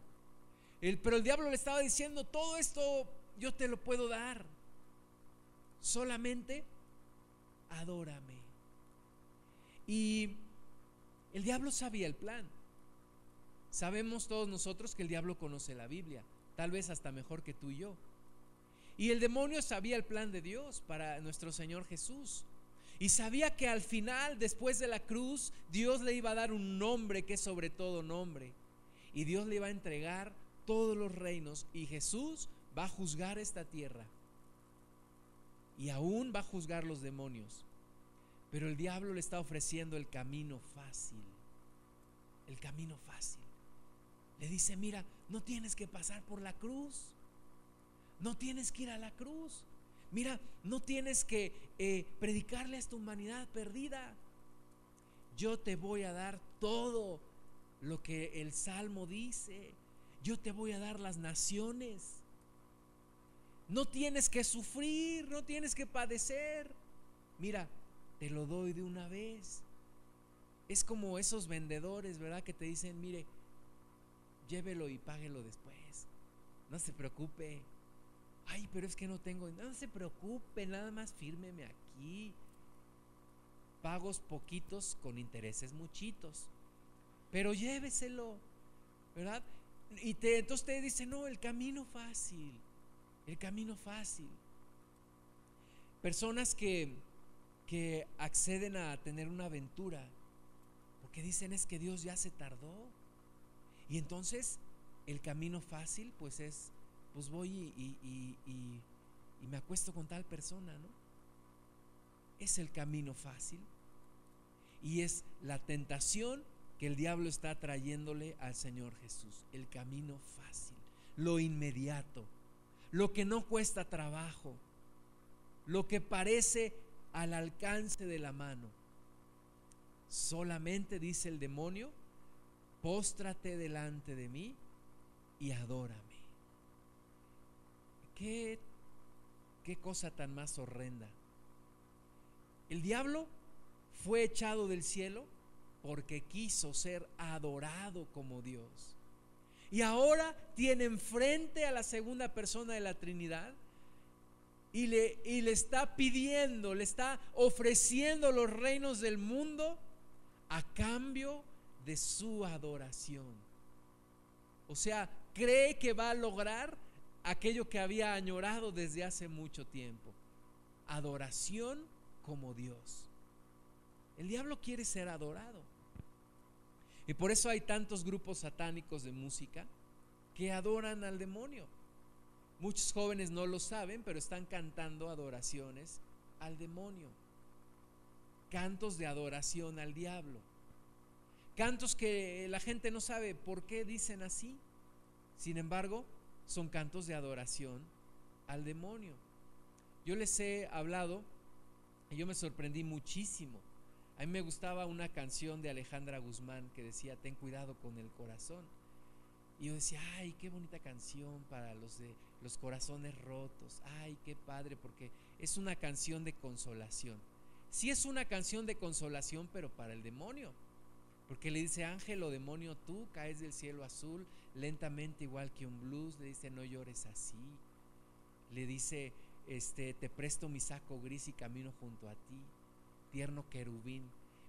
El, pero el diablo le estaba diciendo, todo esto yo te lo puedo dar. Solamente adórame. Y el diablo sabía el plan. Sabemos todos nosotros que el diablo conoce la Biblia, tal vez hasta mejor que tú y yo. Y el demonio sabía el plan de Dios para nuestro Señor Jesús. Y sabía que al final, después de la cruz, Dios le iba a dar un nombre que es sobre todo nombre. Y Dios le iba a entregar todos los reinos. Y Jesús va a juzgar esta tierra. Y aún va a juzgar los demonios. Pero el diablo le está ofreciendo el camino fácil. El camino fácil. Le dice, mira, no tienes que pasar por la cruz. No tienes que ir a la cruz. Mira, no tienes que eh, predicarle a esta humanidad perdida. Yo te voy a dar todo lo que el Salmo dice. Yo te voy a dar las naciones. No tienes que sufrir, no tienes que padecer. Mira, te lo doy de una vez. Es como esos vendedores, ¿verdad? Que te dicen, mire, llévelo y páguelo después. No se preocupe ay, pero es que no tengo, no se preocupe, nada más fírmeme aquí. Pagos poquitos con intereses muchitos, pero lléveselo, ¿verdad? Y te, entonces te dice, no, el camino fácil, el camino fácil. Personas que, que acceden a tener una aventura, porque dicen es que Dios ya se tardó. Y entonces el camino fácil pues es pues voy y, me acuesto con tal persona, ¿no? Es el camino fácil y es la tentación que el diablo está trayéndole al Señor Jesús, el camino fácil, lo inmediato, lo que no cuesta trabajo, lo que parece al alcance de la mano. Solamente dice el demonio, póstrate delante de mí y adórame. Qué, qué cosa tan más horrenda. El diablo fue echado del cielo porque quiso ser adorado como Dios. Y ahora tiene enfrente a la segunda persona de la Trinidad y le, y le está pidiendo, le está ofreciendo los reinos del mundo a cambio de su adoración. O sea, cree que va a lograr aquello que había añorado desde hace mucho tiempo. Adoración como Dios. El diablo quiere ser adorado. Y por eso hay tantos grupos satánicos de música que adoran al demonio. Muchos jóvenes no lo saben, pero están cantando adoraciones al demonio. Cantos de adoración al diablo. Cantos que la gente no sabe por qué dicen así. Sin embargo, son cantos de adoración al demonio. Yo les he hablado y yo me sorprendí muchísimo. A mí me gustaba una canción de Alejandra Guzmán que decía, ten cuidado con el corazón. Y yo decía, ay, qué bonita canción para los de los corazones rotos. Ay, qué padre, porque es una canción de consolación. Sí es una canción de consolación, pero para el demonio. Porque le dice, ángel o demonio, tú caes del cielo azul lentamente igual que un blues. Le dice, no llores así. Le dice, este, te presto mi saco gris y camino junto a ti, tierno querubín.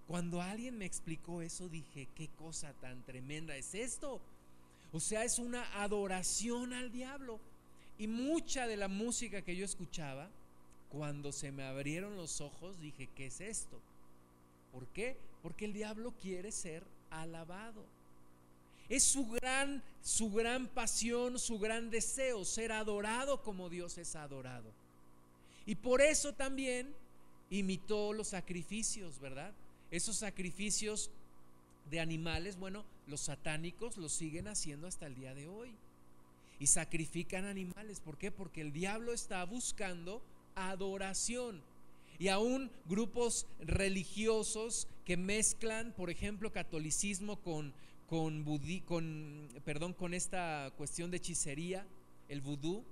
Cuando alguien me explicó eso, dije, qué cosa tan tremenda es esto. O sea, es una adoración al diablo. Y mucha de la música que yo escuchaba, cuando se me abrieron los ojos, dije, ¿qué es esto? ¿Por qué? Porque el diablo quiere ser alabado. Es su gran, su gran pasión, su gran deseo, ser adorado como Dios es adorado. Y por eso también imitó los sacrificios, ¿verdad? Esos sacrificios de animales, bueno, los satánicos los siguen haciendo hasta el día de hoy. Y sacrifican animales. ¿Por qué? Porque el diablo está buscando adoración. Y aún grupos religiosos que mezclan, por ejemplo, catolicismo con, con, con, perdón, con esta cuestión de hechicería, el vudú.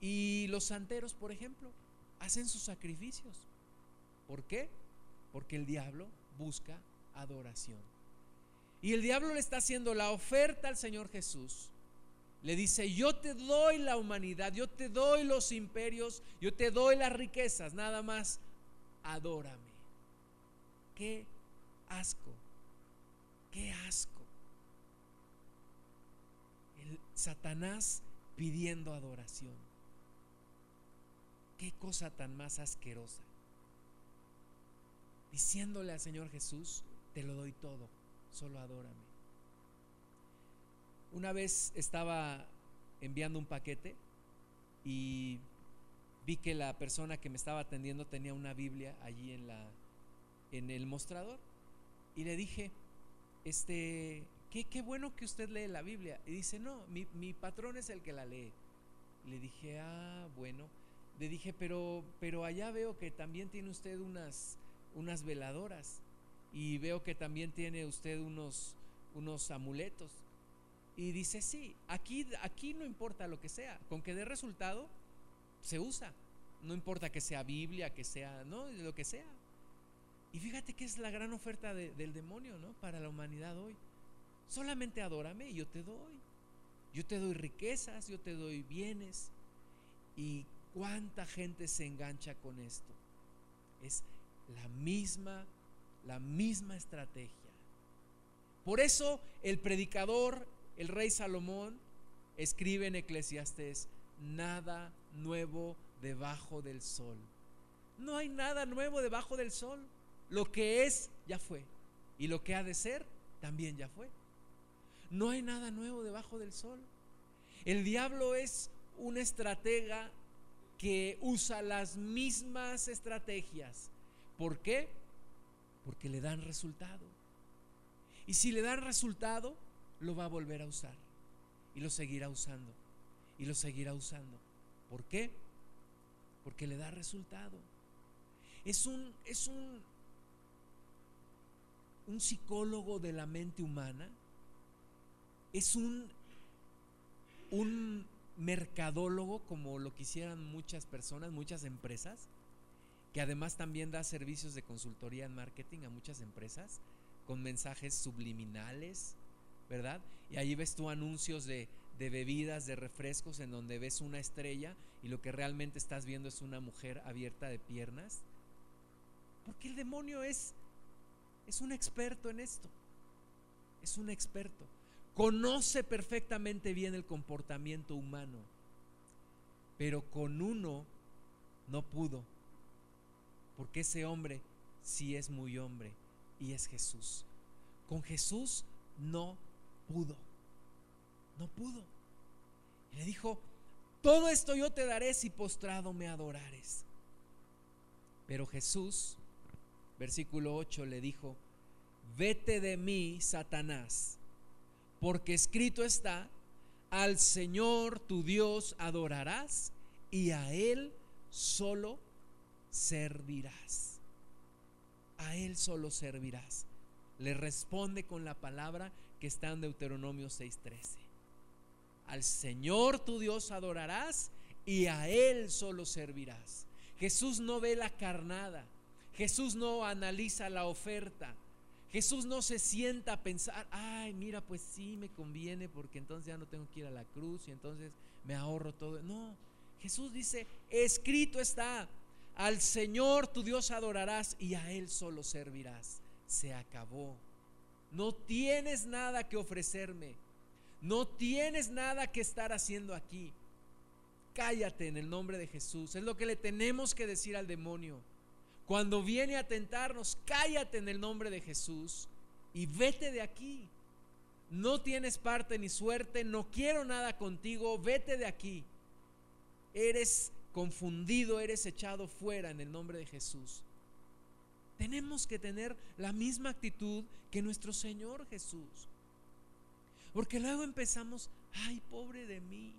Y los santeros, por ejemplo, hacen sus sacrificios. ¿Por qué? Porque el diablo busca adoración. Y el diablo le está haciendo la oferta al Señor Jesús le dice, yo te doy la humanidad, yo te doy los imperios, yo te doy las riquezas, nada más, adórame. Qué asco, qué asco. El Satanás pidiendo adoración. Qué cosa tan más asquerosa. Diciéndole al Señor Jesús, te lo doy todo, solo adórame. Una vez estaba enviando un paquete y vi que la persona que me estaba atendiendo tenía una Biblia allí en la en el mostrador y le dije, este, qué, qué bueno que usted lee la Biblia. Y dice, no, mi, mi patrón es el que la lee. le dije, ah, bueno. Le dije, pero, pero allá veo que también tiene usted unas, unas veladoras y veo que también tiene usted unos, unos amuletos. Y dice, sí, aquí, aquí no importa lo que sea, con que dé resultado, se usa. No importa que sea Biblia, que sea, no, lo que sea. Y fíjate que es la gran oferta del demonio, ¿no? Para la humanidad hoy. Solamente adórame y yo te doy. Yo te doy riquezas, yo te doy bienes. Y cuánta gente se engancha con esto. Es la misma, la misma estrategia. Por eso el predicador el rey Salomón escribe en Eclesiastés, nada nuevo debajo del sol. No hay nada nuevo debajo del sol. Lo que es, ya fue. Y lo que ha de ser, también ya fue. No hay nada nuevo debajo del sol. El diablo es un estratega que usa las mismas estrategias. ¿Por qué? Porque le dan resultado. Y si le dan resultado, lo va a volver a usar y lo seguirá usando y lo seguirá usando. ¿Por qué? Porque le da resultado. Es un, es un, un psicólogo de la mente humana. Es un, un mercadólogo como lo quisieran muchas personas, muchas empresas, que además también da servicios de consultoría en marketing a muchas empresas con mensajes subliminales, ¿verdad? Y ahí ves tú anuncios de, bebidas, de refrescos, en donde ves una estrella y lo que realmente estás viendo es una mujer abierta de piernas. Porque el demonio es, es un experto en esto. Es un experto. Conoce perfectamente bien el comportamiento humano. Pero con uno no pudo. Porque ese hombre sí es muy hombre y es Jesús. Con Jesús no pudo. No pudo. Y le dijo, todo esto yo te daré si postrado me adorares. Pero Jesús, versículo 8, le dijo, vete de mí, Satanás, porque escrito está, al Señor tu Dios adorarás y a Él solo servirás. A Él solo servirás. Le responde con la palabra que está en Deuteronomio 6:13. Al Señor tu Dios adorarás y a Él solo servirás. Jesús no ve la carnada. Jesús no analiza la oferta. Jesús no se sienta a pensar, ay, mira, pues sí me conviene porque entonces ya no tengo que ir a la cruz y entonces me ahorro todo. No, Jesús dice, escrito está, al Señor tu Dios adorarás y a Él solo servirás. Se acabó. No tienes nada que ofrecerme. No tienes nada que estar haciendo aquí. Cállate en el nombre de Jesús. Es lo que le tenemos que decir al demonio. Cuando viene a tentarnos, cállate en el nombre de Jesús y vete de aquí. No tienes parte ni suerte, no quiero nada contigo, vete de aquí. Eres confundido, eres echado fuera en el nombre de Jesús. Tenemos que tener la misma actitud que nuestro Señor Jesús. Porque luego empezamos, ay, pobre de mí,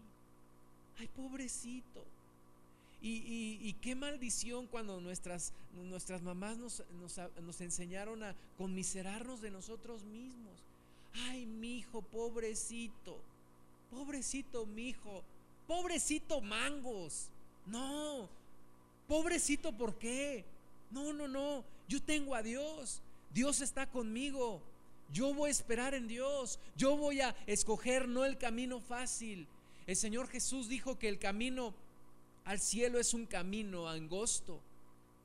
ay, pobrecito. Y, qué maldición cuando nuestras, nuestras mamás nos, nos, enseñaron a conmiserarnos de nosotros mismos. Ay, mi hijo, pobrecito, pobrecito mi hijo, pobrecito mangos. No, pobrecito, ¿por qué? No, no, no, yo tengo a Dios, Dios está conmigo. Yo voy a esperar en Dios. Yo voy a escoger no el camino fácil. El Señor Jesús dijo que el camino al cielo es un camino angosto,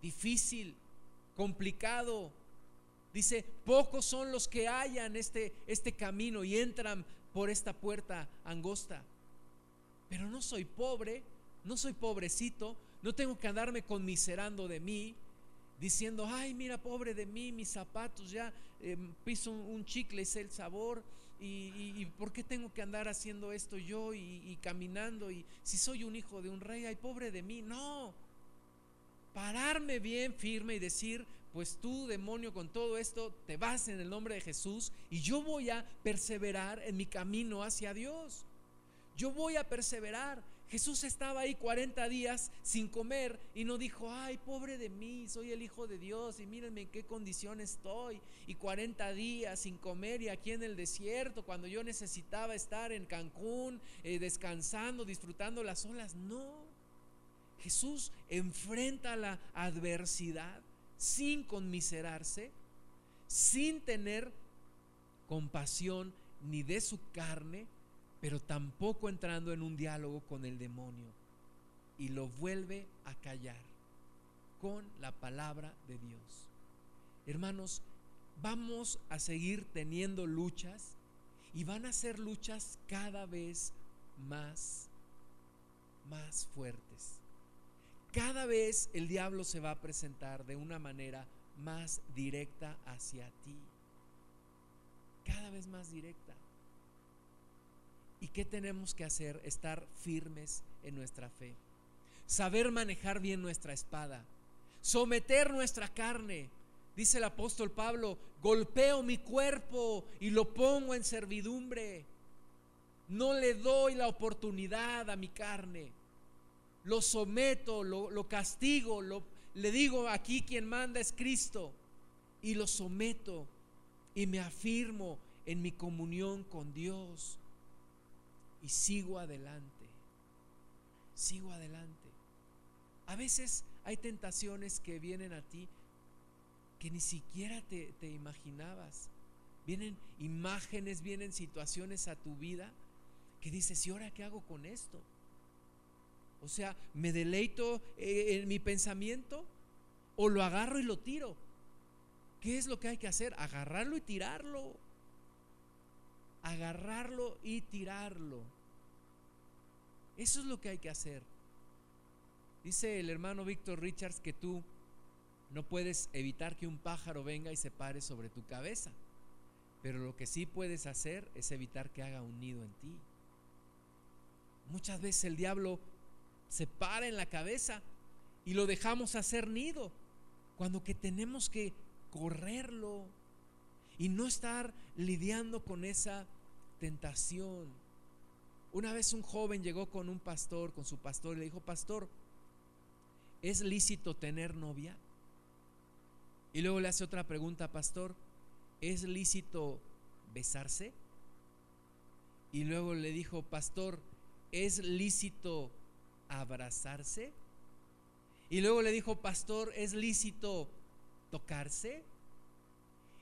difícil, complicado. Dice, pocos son los que hallan este, este camino y entran por esta puerta angosta. Pero no soy pobre, no soy pobrecito, no tengo que andarme conmiserando de mí, diciendo, ay, mira, pobre de mí, mis zapatos ya em, piso un, chicle, es el sabor, y, por qué tengo que andar haciendo esto yo y, caminando y si soy un hijo de un rey, ay pobre de mí, no. Pararme bien firme y decir, pues tú demonio con todo esto te vas en el nombre de Jesús y yo voy a perseverar en mi camino hacia Dios. Yo voy a perseverar. Jesús estaba ahí 40 días sin comer y no dijo, ay, pobre de mí, soy el Hijo de Dios y mírenme en qué condición estoy. Y 40 días sin comer y aquí en el desierto, cuando yo necesitaba estar en Cancún, eh, descansando, disfrutando las olas. No. Jesús enfrenta la adversidad sin conmiserarse, sin tener compasión ni de su carne, pero tampoco entrando en un diálogo con el demonio. Y lo vuelve a callar con la palabra de Dios. Hermanos, vamos a seguir teniendo luchas y van a ser luchas cada vez más, más fuertes. Cada vez el diablo se va a presentar de una manera más directa hacia ti. Cada vez más directa. ¿Y qué tenemos que hacer? Estar firmes en nuestra fe. Saber manejar bien nuestra espada. Someter nuestra carne. Dice el apóstol Pablo, golpeo mi cuerpo y lo pongo en servidumbre. No le doy la oportunidad a mi carne. Lo someto, lo, castigo, lo, le digo aquí quien manda es Cristo. Y lo someto y me afirmo en mi comunión con Dios y sigo adelante. Sigo adelante. A veces hay tentaciones que vienen a ti que ni siquiera te, imaginabas. Vienen imágenes, vienen situaciones a tu vida que dices, ¿y ahora qué hago con esto? O sea, ¿me deleito eh, en mi pensamiento o lo agarro y lo tiro? ¿Qué es lo que hay que hacer? Agarrarlo y tirarlo. Agarrarlo y tirarlo. Eso es lo que hay que hacer. Dice el hermano Víctor Richards que tú no puedes evitar que un pájaro venga y se pare sobre tu cabeza, pero lo que sí puedes hacer es evitar que haga un nido en ti. Muchas veces el diablo se para en la cabeza y lo dejamos hacer nido, cuando que tenemos que correrlo y no estar lidiando con esa tentación Una vez un joven llegó con un pastor, con su pastor, y le dijo, pastor, ¿es lícito tener novia? Y luego le hace otra pregunta, pastor, ¿es lícito besarse? Y luego le dijo, pastor, ¿es lícito abrazarse? Y luego le dijo, pastor, ¿es lícito tocarse?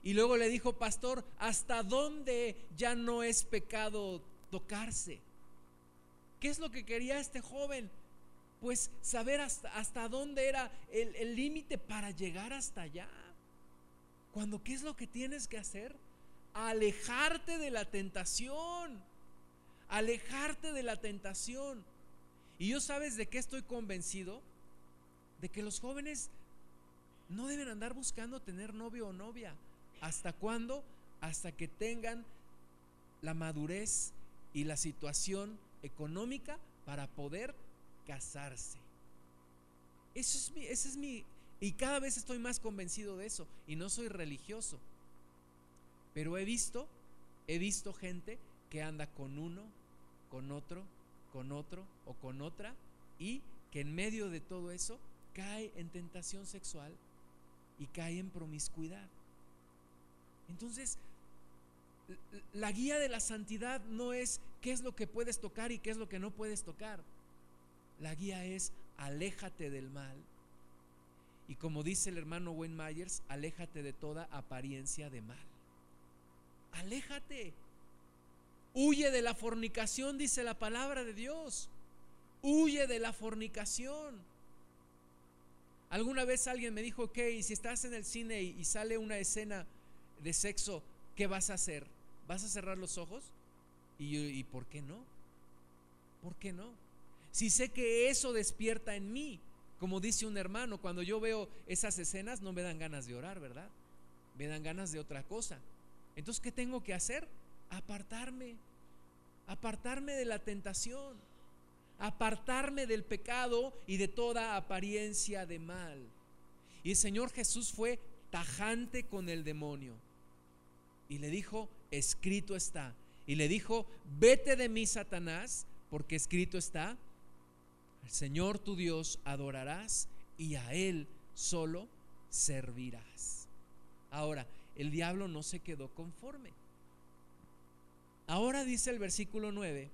Y luego le dijo, pastor, ¿hasta dónde ya no es pecado tocarse? ¿Qué es lo que quería este joven? Pues saber hasta, dónde era el límite para llegar hasta allá. Cuando, ¿qué es lo que tienes que hacer? Alejarte de la tentación. Alejarte de la tentación. Y yo sabes de qué estoy convencido? De que los jóvenes no deben andar buscando tener novio o novia. ¿Hasta cuándo? Hasta que tengan la madurez y la situación económica para poder casarse. Eso es mi, es mi, y cada vez estoy más convencido de eso. Y no soy religioso. Pero he visto, he visto gente que anda con uno, con otro, con otro o con otra y que en medio de todo eso cae en tentación sexual y cae en promiscuidad. Entonces, la guía de la santidad no es qué es lo que puedes tocar y qué es lo que no puedes tocar. La guía es aléjate del mal. Y como dice el hermano Wayne Myers, aléjate de toda apariencia de mal. Aléjate. Huye de la fornicación, dice la palabra de Dios. Huye de la fornicación. Alguna vez alguien me dijo, ok, si estás en el cine y sale una escena de sexo, ¿qué vas a hacer? ¿Vas a cerrar los ojos? Y ¿y por qué no? ¿Por qué no? Si sé que eso despierta en mí, como dice un hermano, cuando yo veo esas escenas no me dan ganas de orar, ¿verdad? Me dan ganas de otra cosa. Entonces, ¿qué tengo que hacer? Apartarme. Apartarme de la tentación. Apartarme del pecado y de toda apariencia de mal. Y el Señor Jesús fue tajante con el demonio. Y le dijo, escrito está. Y le dijo, vete de mí, Satanás, porque escrito está, el Señor tu Dios adorarás y a Él solo servirás. Ahora, el diablo no se quedó conforme. Ahora dice el versículo 9,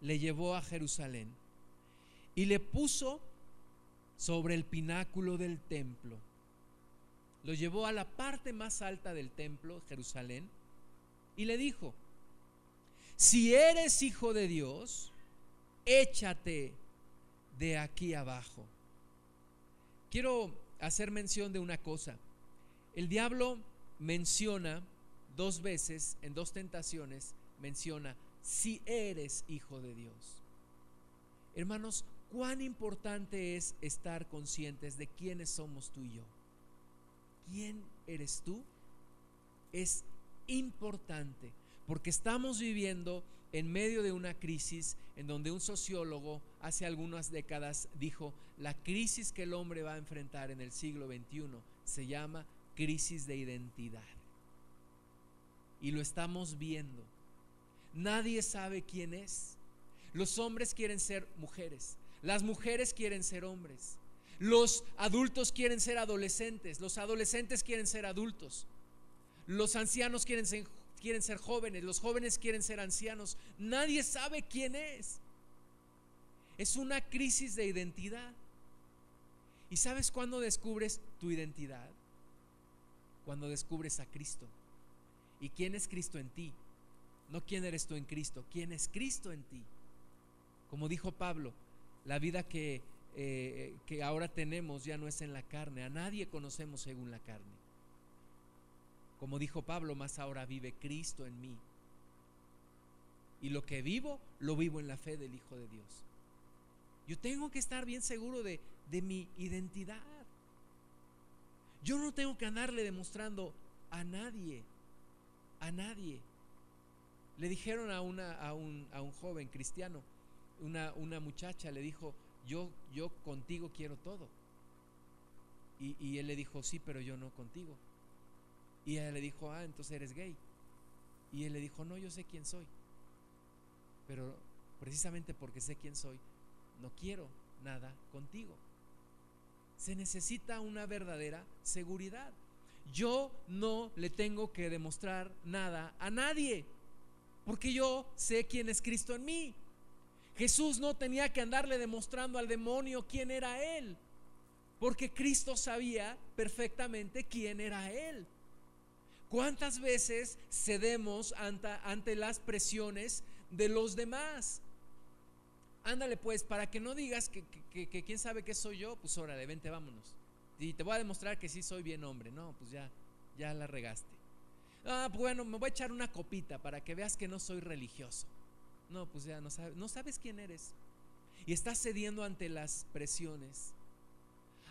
le llevó a Jerusalén y le puso sobre el pináculo del templo. Lo llevó a la parte más alta del templo, Jerusalén, y le dijo, si eres hijo de Dios, échate de aquí abajo. Quiero hacer mención de una cosa. El diablo menciona dos veces, en dos tentaciones, menciona, si eres hijo de Dios. Hermanos, cuán importante es estar conscientes de quiénes somos tú y yo. ¿Quién eres tú? Es importante porque estamos viviendo en medio de una crisis en donde un sociólogo hace algunas décadas dijo, la crisis que el hombre va a enfrentar en el siglo XXI se llama crisis de identidad. Y lo estamos viendo. Nadie sabe quién es. Los hombres quieren ser mujeres, las mujeres quieren ser hombres, los adultos quieren ser adolescentes, los adolescentes quieren ser adultos, los ancianos quieren ser quieren ser jóvenes, los jóvenes quieren ser ancianos. Nadie sabe quién es. Es una crisis de identidad. ¿Y sabes cuándo descubres tu identidad? Cuando descubres a Cristo. ¿Y quién es Cristo en ti? No quién eres tú en Cristo, quién es Cristo en ti. Como dijo Pablo, la vida que, eh, que ahora tenemos ya no es en la carne, a nadie conocemos según la carne. Como dijo Pablo, más ahora vive Cristo en mí. Y lo que vivo, lo vivo en la fe del Hijo de Dios. Yo tengo que estar bien seguro de, de mi identidad. Yo no tengo que andarle demostrando a nadie, a nadie. Le dijeron a, una, a, un, a un joven cristiano, una, una, muchacha le dijo, yo, yo contigo quiero todo. Y, y él le dijo, sí, pero yo no contigo. Y ella le dijo, ah, entonces eres gay. Y él le dijo, no, yo sé quién soy. Pero precisamente porque sé quién soy, no quiero nada contigo. Se necesita una verdadera seguridad. Yo no le tengo que demostrar nada a nadie, porque yo sé quién es Cristo en mí. Jesús no tenía que andarle demostrando al demonio quién era Él, porque Cristo sabía perfectamente quién era Él. ¿Cuántas veces cedemos ante, ante, las presiones de los demás? Ándale pues, para que no digas que, quién sabe qué soy yo, pues órale, vente, vámonos. Y te voy a demostrar que sí soy bien hombre. No, pues ya, ya la regaste. Ah, pues bueno, me voy a echar una copita para que veas que no soy religioso. No, pues ya no sabes, no sabes quién eres. Y estás cediendo ante las presiones.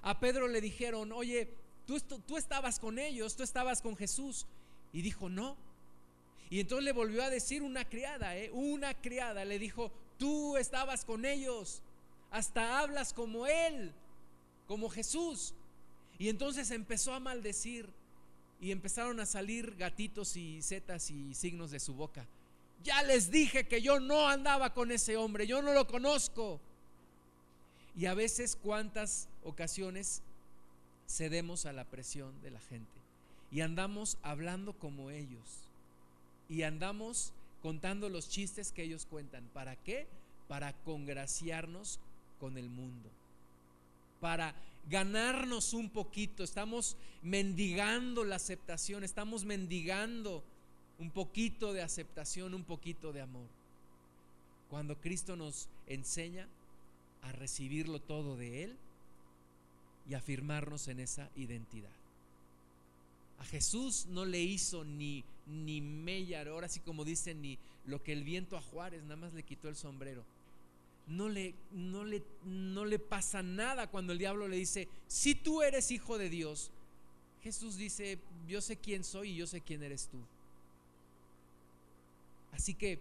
A Pedro le dijeron, oye, tú, estabas con ellos, tú estabas con Jesús. Y dijo, no. Y entonces le volvió a decir una criada, ¿eh? una criada, le dijo, Tú estabas con ellos, hasta hablas como Él, como Jesús. Y entonces empezó a maldecir y empezaron a salir gatitos y setas y signos de su boca. Ya les dije que yo no andaba con ese hombre, yo no lo conozco. Y a veces cuántas ocasiones cedemos a la presión de la gente y andamos hablando como ellos y andamos contando los chistes que ellos cuentan. ¿Para qué? Para congraciarnos con el mundo. Para ganarnos un poquito. Estamos mendigando la aceptación, estamos mendigando un poquito de aceptación, un poquito de amor. Cuando Cristo nos enseña a recibirlo todo de Él y afirmarnos en esa identidad. A Jesús no le hizo ni, ni ahora sí como dicen, ni lo que el viento a Juárez, nada más le quitó el sombrero. No le, no le, no le pasa nada cuando el diablo le dice, si tú eres hijo de Dios. Jesús dice, yo sé quién soy y yo sé quién eres tú. Así que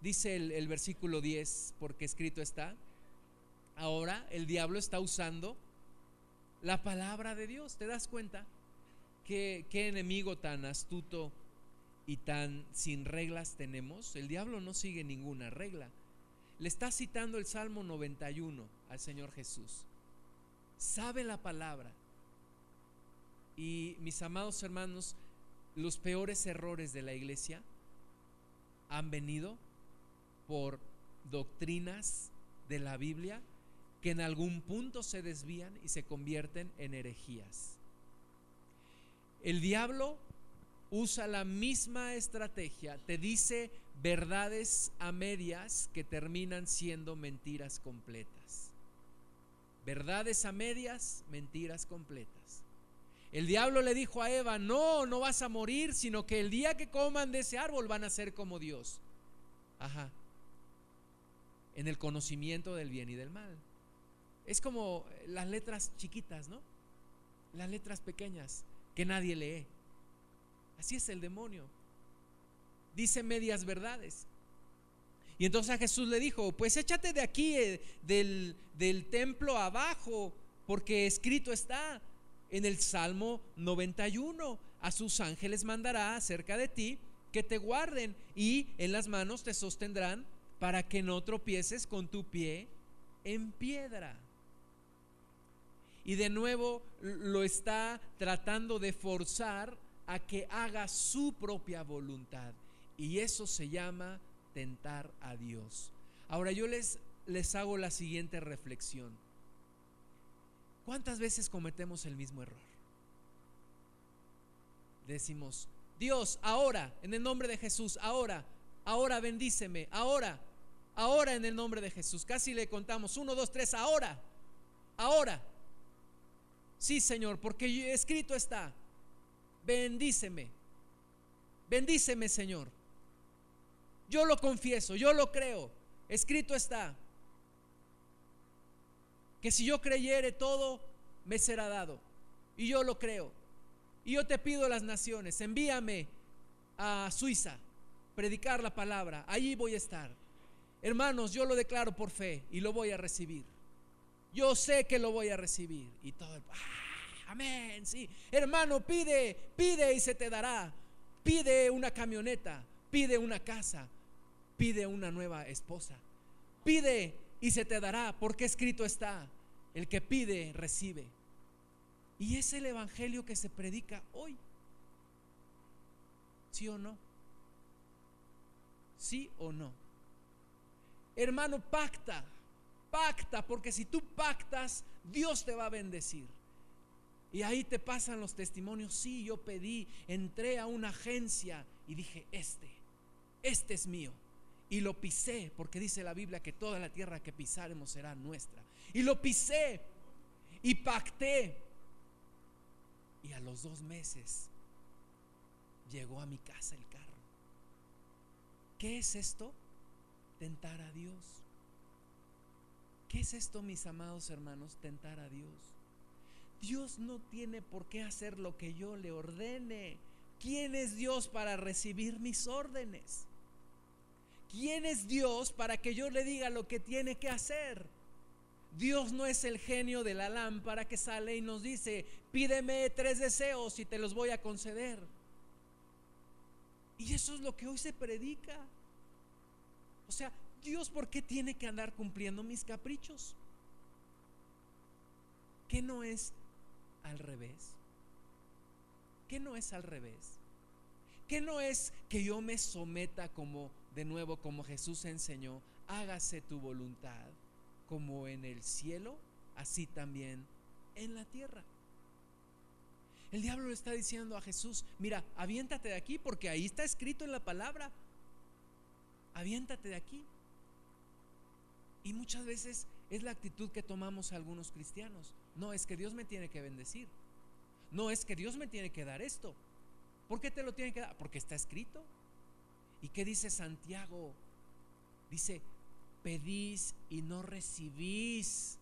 dice el, el versículo 10, porque escrito está, ahora el diablo está usando la palabra de Dios. ¿Te das cuenta? ¿Qué, enemigo tan astuto y tan sin reglas tenemos? El diablo no sigue ninguna regla. Le está citando el Salmo 91 al Señor Jesús. Sabe la palabra. Y mis amados hermanos, los peores errores de la iglesia han venido por doctrinas de la Biblia que en algún punto se desvían y se convierten en herejías. El diablo usa la misma estrategia, te dice verdades a medias que terminan siendo mentiras completas. Verdades a medias, mentiras completas. El diablo le dijo a Eva, no, no vas a morir, sino que el día que coman de ese árbol van a ser como Dios. Ajá. En el conocimiento del bien y del mal. Es como las letras chiquitas, ¿no? Las letras pequeñas que nadie lee. Así es el demonio. Dice medias verdades. Y entonces a Jesús le dijo, pues échate de aquí, eh, del, del templo abajo, porque escrito está en el Salmo 91, a sus ángeles mandará acerca de ti que te guarden y en las manos te sostendrán para que no tropieces con tu pie en piedra y de nuevo lo está tratando de forzar a que haga su propia voluntad. Y eso se llama tentar a Dios. Ahora yo les, les hago la siguiente reflexión. ¿Cuántas veces cometemos el mismo error? Decimos, Dios, ahora, en el nombre de Jesús, ahora, ahora bendíceme, ahora, ahora en el nombre de Jesús. Casi le contamos, uno, dos, tres, ahora, ahora. Sí, Señor, porque escrito está, bendíceme, bendíceme, Señor. Yo lo confieso, yo lo creo, escrito está, que si yo creyere todo, me será dado. Y yo lo creo. Y yo te pido a las naciones, envíame a Suiza, predicar la palabra, allí voy a estar. Hermanos, yo lo declaro por fe y lo voy a recibir. Yo sé que lo voy a recibir. Y todo el... ¡Ah, amén, sí. Hermano, pide, pide y se te dará. Pide una camioneta, pide una casa, pide una nueva esposa. Pide y se te dará, porque escrito está, el que pide, recibe. Y es el Evangelio que se predica hoy. ¿Sí o no? ¿Sí o no? Hermano, pacta, pacta, porque si tú pactas, Dios te va a bendecir. Y ahí te pasan los testimonios. Sí, yo pedí, entré a una agencia y dije, este, este es mío. Y lo pisé, porque dice la Biblia que toda la tierra que pisaremos será nuestra. Y lo pisé y pacté. Y a los dos meses llegó a mi casa el carro. ¿Qué es esto? Tentar a Dios. ¿Qué es esto, mis amados hermanos? Tentar a Dios. Dios no tiene por qué hacer lo que yo le ordene. ¿Quién es Dios para recibir mis órdenes? ¿Quién es Dios para que yo le diga lo que tiene que hacer? Dios no es el genio de la lámpara que sale y nos dice, pídeme tres deseos y te los voy a conceder. Y eso es lo que hoy se predica. O sea, Dios, ¿por qué tiene que andar cumpliendo mis caprichos? ¿Qué no es al revés? ¿Qué no es al revés? ¿Qué no es que yo me someta como de nuevo como Jesús enseñó, hágase tu voluntad como en el cielo, así también en la tierra. El diablo le está diciendo a Jesús, mira, aviéntate de aquí porque ahí está escrito en la palabra. Aviéntate de aquí. Y muchas veces es la actitud que tomamos algunos cristianos. No, es que Dios me tiene que bendecir. No, es que Dios me tiene que dar esto. ¿Por qué te lo tiene que dar? Porque está escrito. ¿Y qué dice Santiago? Dice, pedís y no recibís,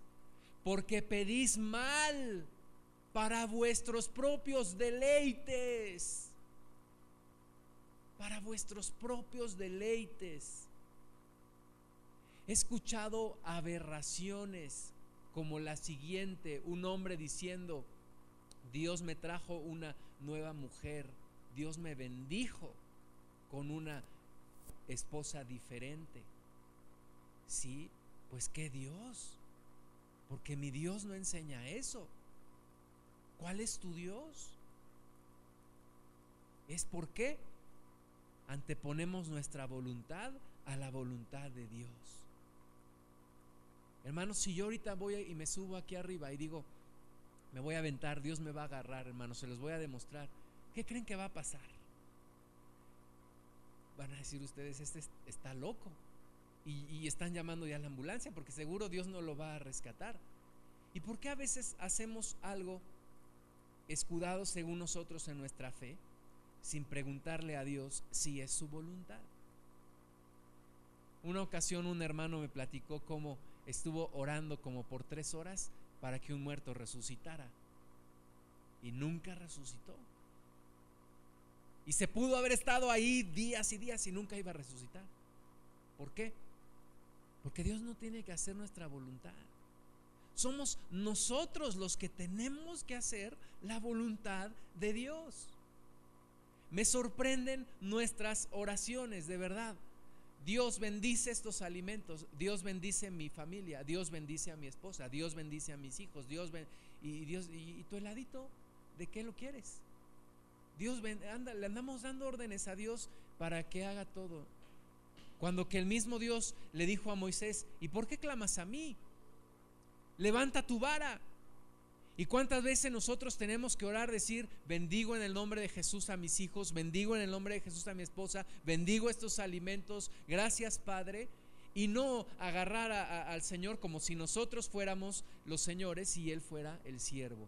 porque pedís mal para vuestros propios deleites. Para vuestros propios deleites. He escuchado aberraciones como la siguiente, un hombre diciendo, Dios me trajo una nueva mujer, Dios me bendijo con una esposa diferente. Sí, pues qué Dios, porque mi Dios no enseña eso. ¿Cuál es tu Dios? Es porque anteponemos nuestra voluntad a la voluntad de Dios. Hermanos, si yo ahorita voy y me subo aquí arriba y digo, me voy a aventar, Dios me va a agarrar, hermanos, se los voy a demostrar. ¿Qué creen que va a pasar? Van a decir ustedes, este está loco. Y, están llamando ya a la ambulancia porque seguro Dios no lo va a rescatar. ¿Y por qué a veces hacemos algo escudado según nosotros en nuestra fe sin preguntarle a Dios si es su voluntad? Una ocasión un hermano me platicó cómo estuvo orando como por tres horas para que un muerto resucitara y nunca resucitó. Y se pudo haber estado ahí días y días y nunca iba a resucitar. ¿Por qué? Porque Dios no tiene que hacer nuestra voluntad. Somos nosotros los que tenemos que hacer la voluntad de Dios. Me sorprenden nuestras oraciones, de verdad. Dios bendice estos alimentos, Dios bendice mi familia, Dios bendice a mi esposa, Dios bendice a mis hijos, Dios y Dios y, y tu heladito, ¿de qué lo quieres? Dios anda, le andamos dando órdenes a Dios para que haga todo. Cuando que el mismo Dios le dijo a Moisés, ¿y por qué clamas a mí? Levanta tu vara. ¿Y cuántas veces nosotros tenemos que orar, decir, bendigo en el nombre de Jesús a mis hijos, bendigo en el nombre de Jesús a mi esposa, bendigo estos alimentos, gracias Padre? Y no agarrar al Señor como si nosotros fuéramos los señores y Él fuera el siervo.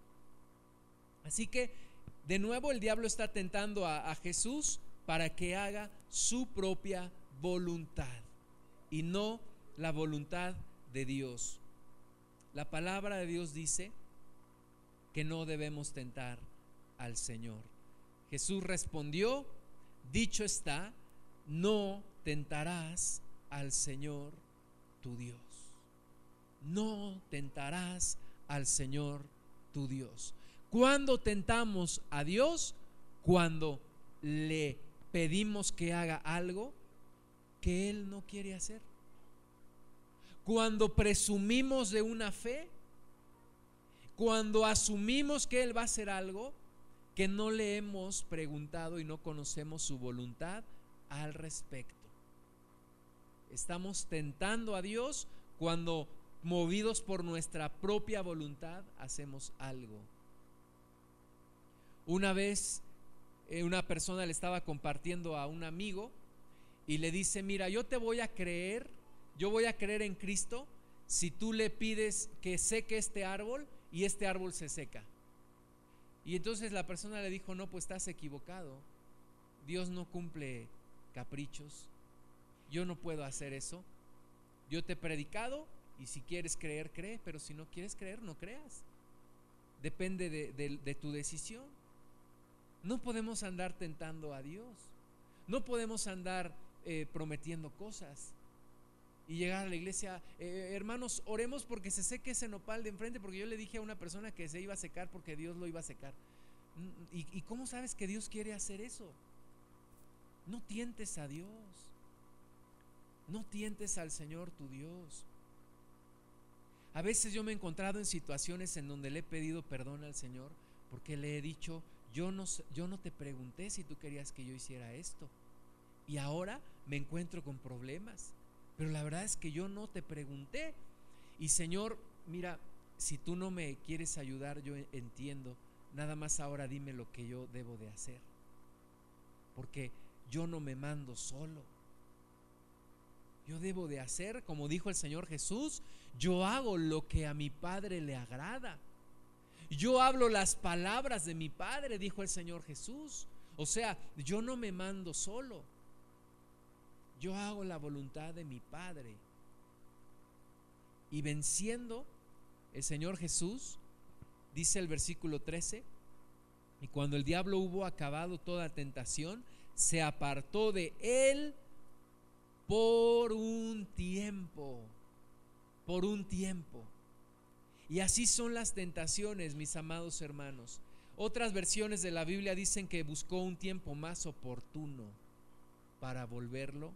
Así que de nuevo el diablo está tentando a, Jesús para que haga su propia voluntad y no la voluntad de Dios. La palabra de Dios dice que no debemos tentar al Señor. Jesús respondió, dicho está, no tentarás al Señor tu Dios. No tentarás al Señor tu Dios. Cuando tentamos a Dios, cuando le pedimos que haga algo que Él no quiere hacer. Cuando presumimos de una fe, cuando asumimos que Él va a hacer algo que no le hemos preguntado y no conocemos su voluntad al respecto. Estamos tentando a Dios cuando movidos por nuestra propia voluntad hacemos algo. Una vez eh, una persona le estaba compartiendo a un amigo y le dice, mira, yo te voy a creer, yo voy a creer en Cristo si tú le pides que seque este árbol y este árbol se seca. Y entonces la persona le dijo, no, pues estás equivocado. Dios no cumple caprichos. Yo no puedo hacer eso. Yo te he predicado y si quieres creer, cree, pero si no quieres creer, no creas. Depende de, tu decisión. No podemos andar tentando a Dios. No podemos andar eh, prometiendo cosas y llegar a la iglesia, eh, hermanos, oremos porque se seque ese nopal de enfrente, porque yo le dije a una persona que se iba a secar porque Dios lo iba a secar. Mm, ¿Y, y cómo sabes que Dios quiere hacer eso? No tientes a Dios. No tientes al Señor tu Dios. A veces yo me he encontrado en situaciones en donde le he pedido perdón al Señor porque le he dicho, yo no, yo no te pregunté si tú querías que yo hiciera esto. Y ahora me encuentro con problemas. Pero la verdad es que yo no te pregunté. Y Señor, mira, si tú no me quieres ayudar, yo entiendo. Nada más ahora dime lo que yo debo de hacer. Porque yo no me mando solo. Yo debo de hacer, como dijo el Señor Jesús, yo hago lo que a mi Padre le agrada. Yo hablo las palabras de mi Padre, dijo el Señor Jesús. O sea, yo no me mando solo. Yo hago la voluntad de mi Padre. Y venciendo el Señor Jesús, dice el versículo 13, y cuando el diablo hubo acabado toda tentación, se apartó de él por un tiempo, por un tiempo. Y así son las tentaciones, mis amados hermanos. Otras versiones de la Biblia dicen que buscó un tiempo más oportuno para volverlo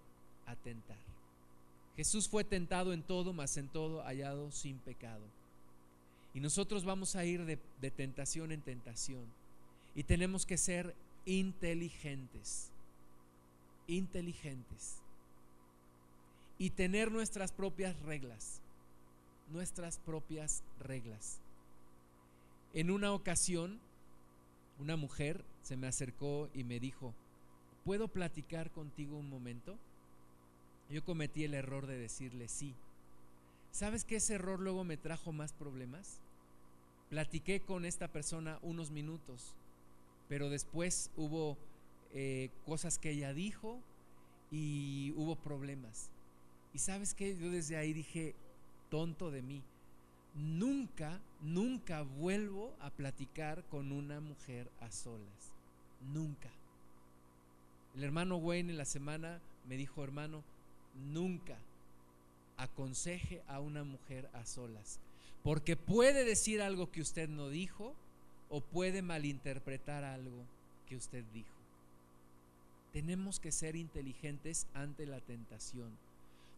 a tentar. Jesús fue tentado en todo, mas en todo hallado sin pecado. Y nosotros vamos a ir de, de tentación en tentación. Y tenemos que ser inteligentes. Inteligentes. Y tener nuestras propias reglas. Nuestras propias reglas. En una ocasión, una mujer se me acercó y me dijo, ¿puedo platicar contigo un momento? Yo cometí el error de decirle sí. ¿Sabes que ese error luego me trajo más problemas? Platiqué con esta persona unos minutos, pero después hubo eh, cosas que ella dijo y hubo problemas. Y sabes que yo desde ahí dije, tonto de mí, nunca, nunca vuelvo a platicar con una mujer a solas. Nunca. El hermano Wayne en la semana me dijo, hermano, nunca aconseje a una mujer a solas, porque puede decir algo que usted no dijo o puede malinterpretar algo que usted dijo. Tenemos que ser inteligentes ante la tentación.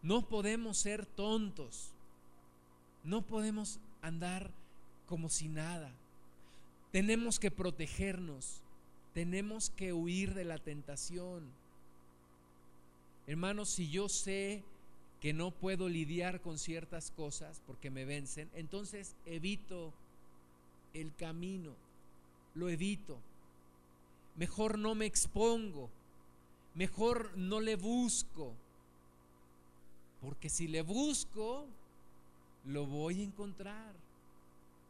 No podemos ser tontos. No podemos andar como si nada. Tenemos que protegernos. Tenemos que huir de la tentación. Hermanos, si yo sé que no puedo lidiar con ciertas cosas porque me vencen, entonces evito el camino, lo evito. Mejor no me expongo, mejor no le busco, porque si le busco, lo voy a encontrar.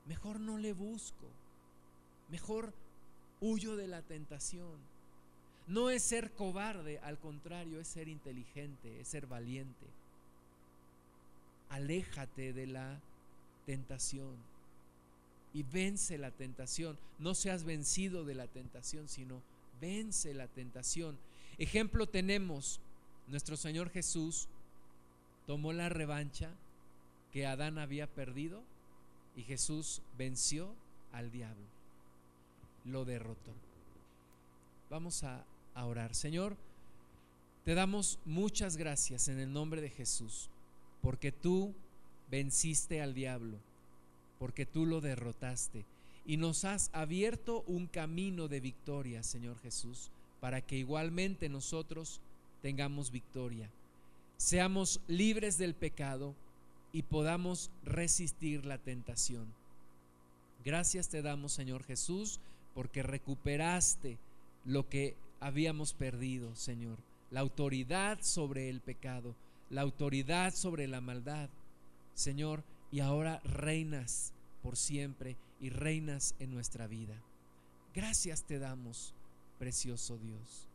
Mejor no le busco, mejor huyo de la tentación. No es ser cobarde, al contrario, es ser inteligente, es ser valiente. Aléjate de la tentación y vence la tentación. No seas vencido de la tentación, sino vence la tentación. Ejemplo tenemos, nuestro Señor Jesús tomó la revancha que Adán había perdido y Jesús venció al diablo, lo derrotó. Vamos a orar. Señor, Te damos muchas gracias en el nombre de Jesús, porque tú venciste al diablo, porque tú lo derrotaste y nos has abierto un camino de victoria, Señor Jesús, para que igualmente nosotros tengamos victoria, seamos libres del pecado y podamos resistir la tentación. Gracias te damos, Señor Jesús, porque recuperaste lo que habíamos perdido, Señor. La autoridad sobre el pecado, la autoridad sobre la maldad, Señor, y ahora reinas por siempre y reinas en nuestra vida. Gracias te damos, precioso Dios,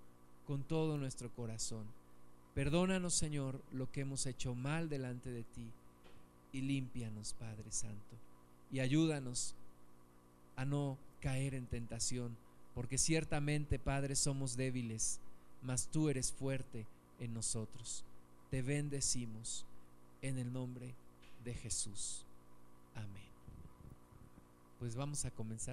con todo nuestro corazón. Perdónanos, Señor, lo que hemos hecho mal delante de ti y límpianos, Padre Santo, y ayúdanos a no caer en tentación, porque ciertamente, Padre, somos débiles, mas tú eres fuerte en nosotros. Te bendecimos en el nombre de Jesús. Amén. Pues vamos a comenzar.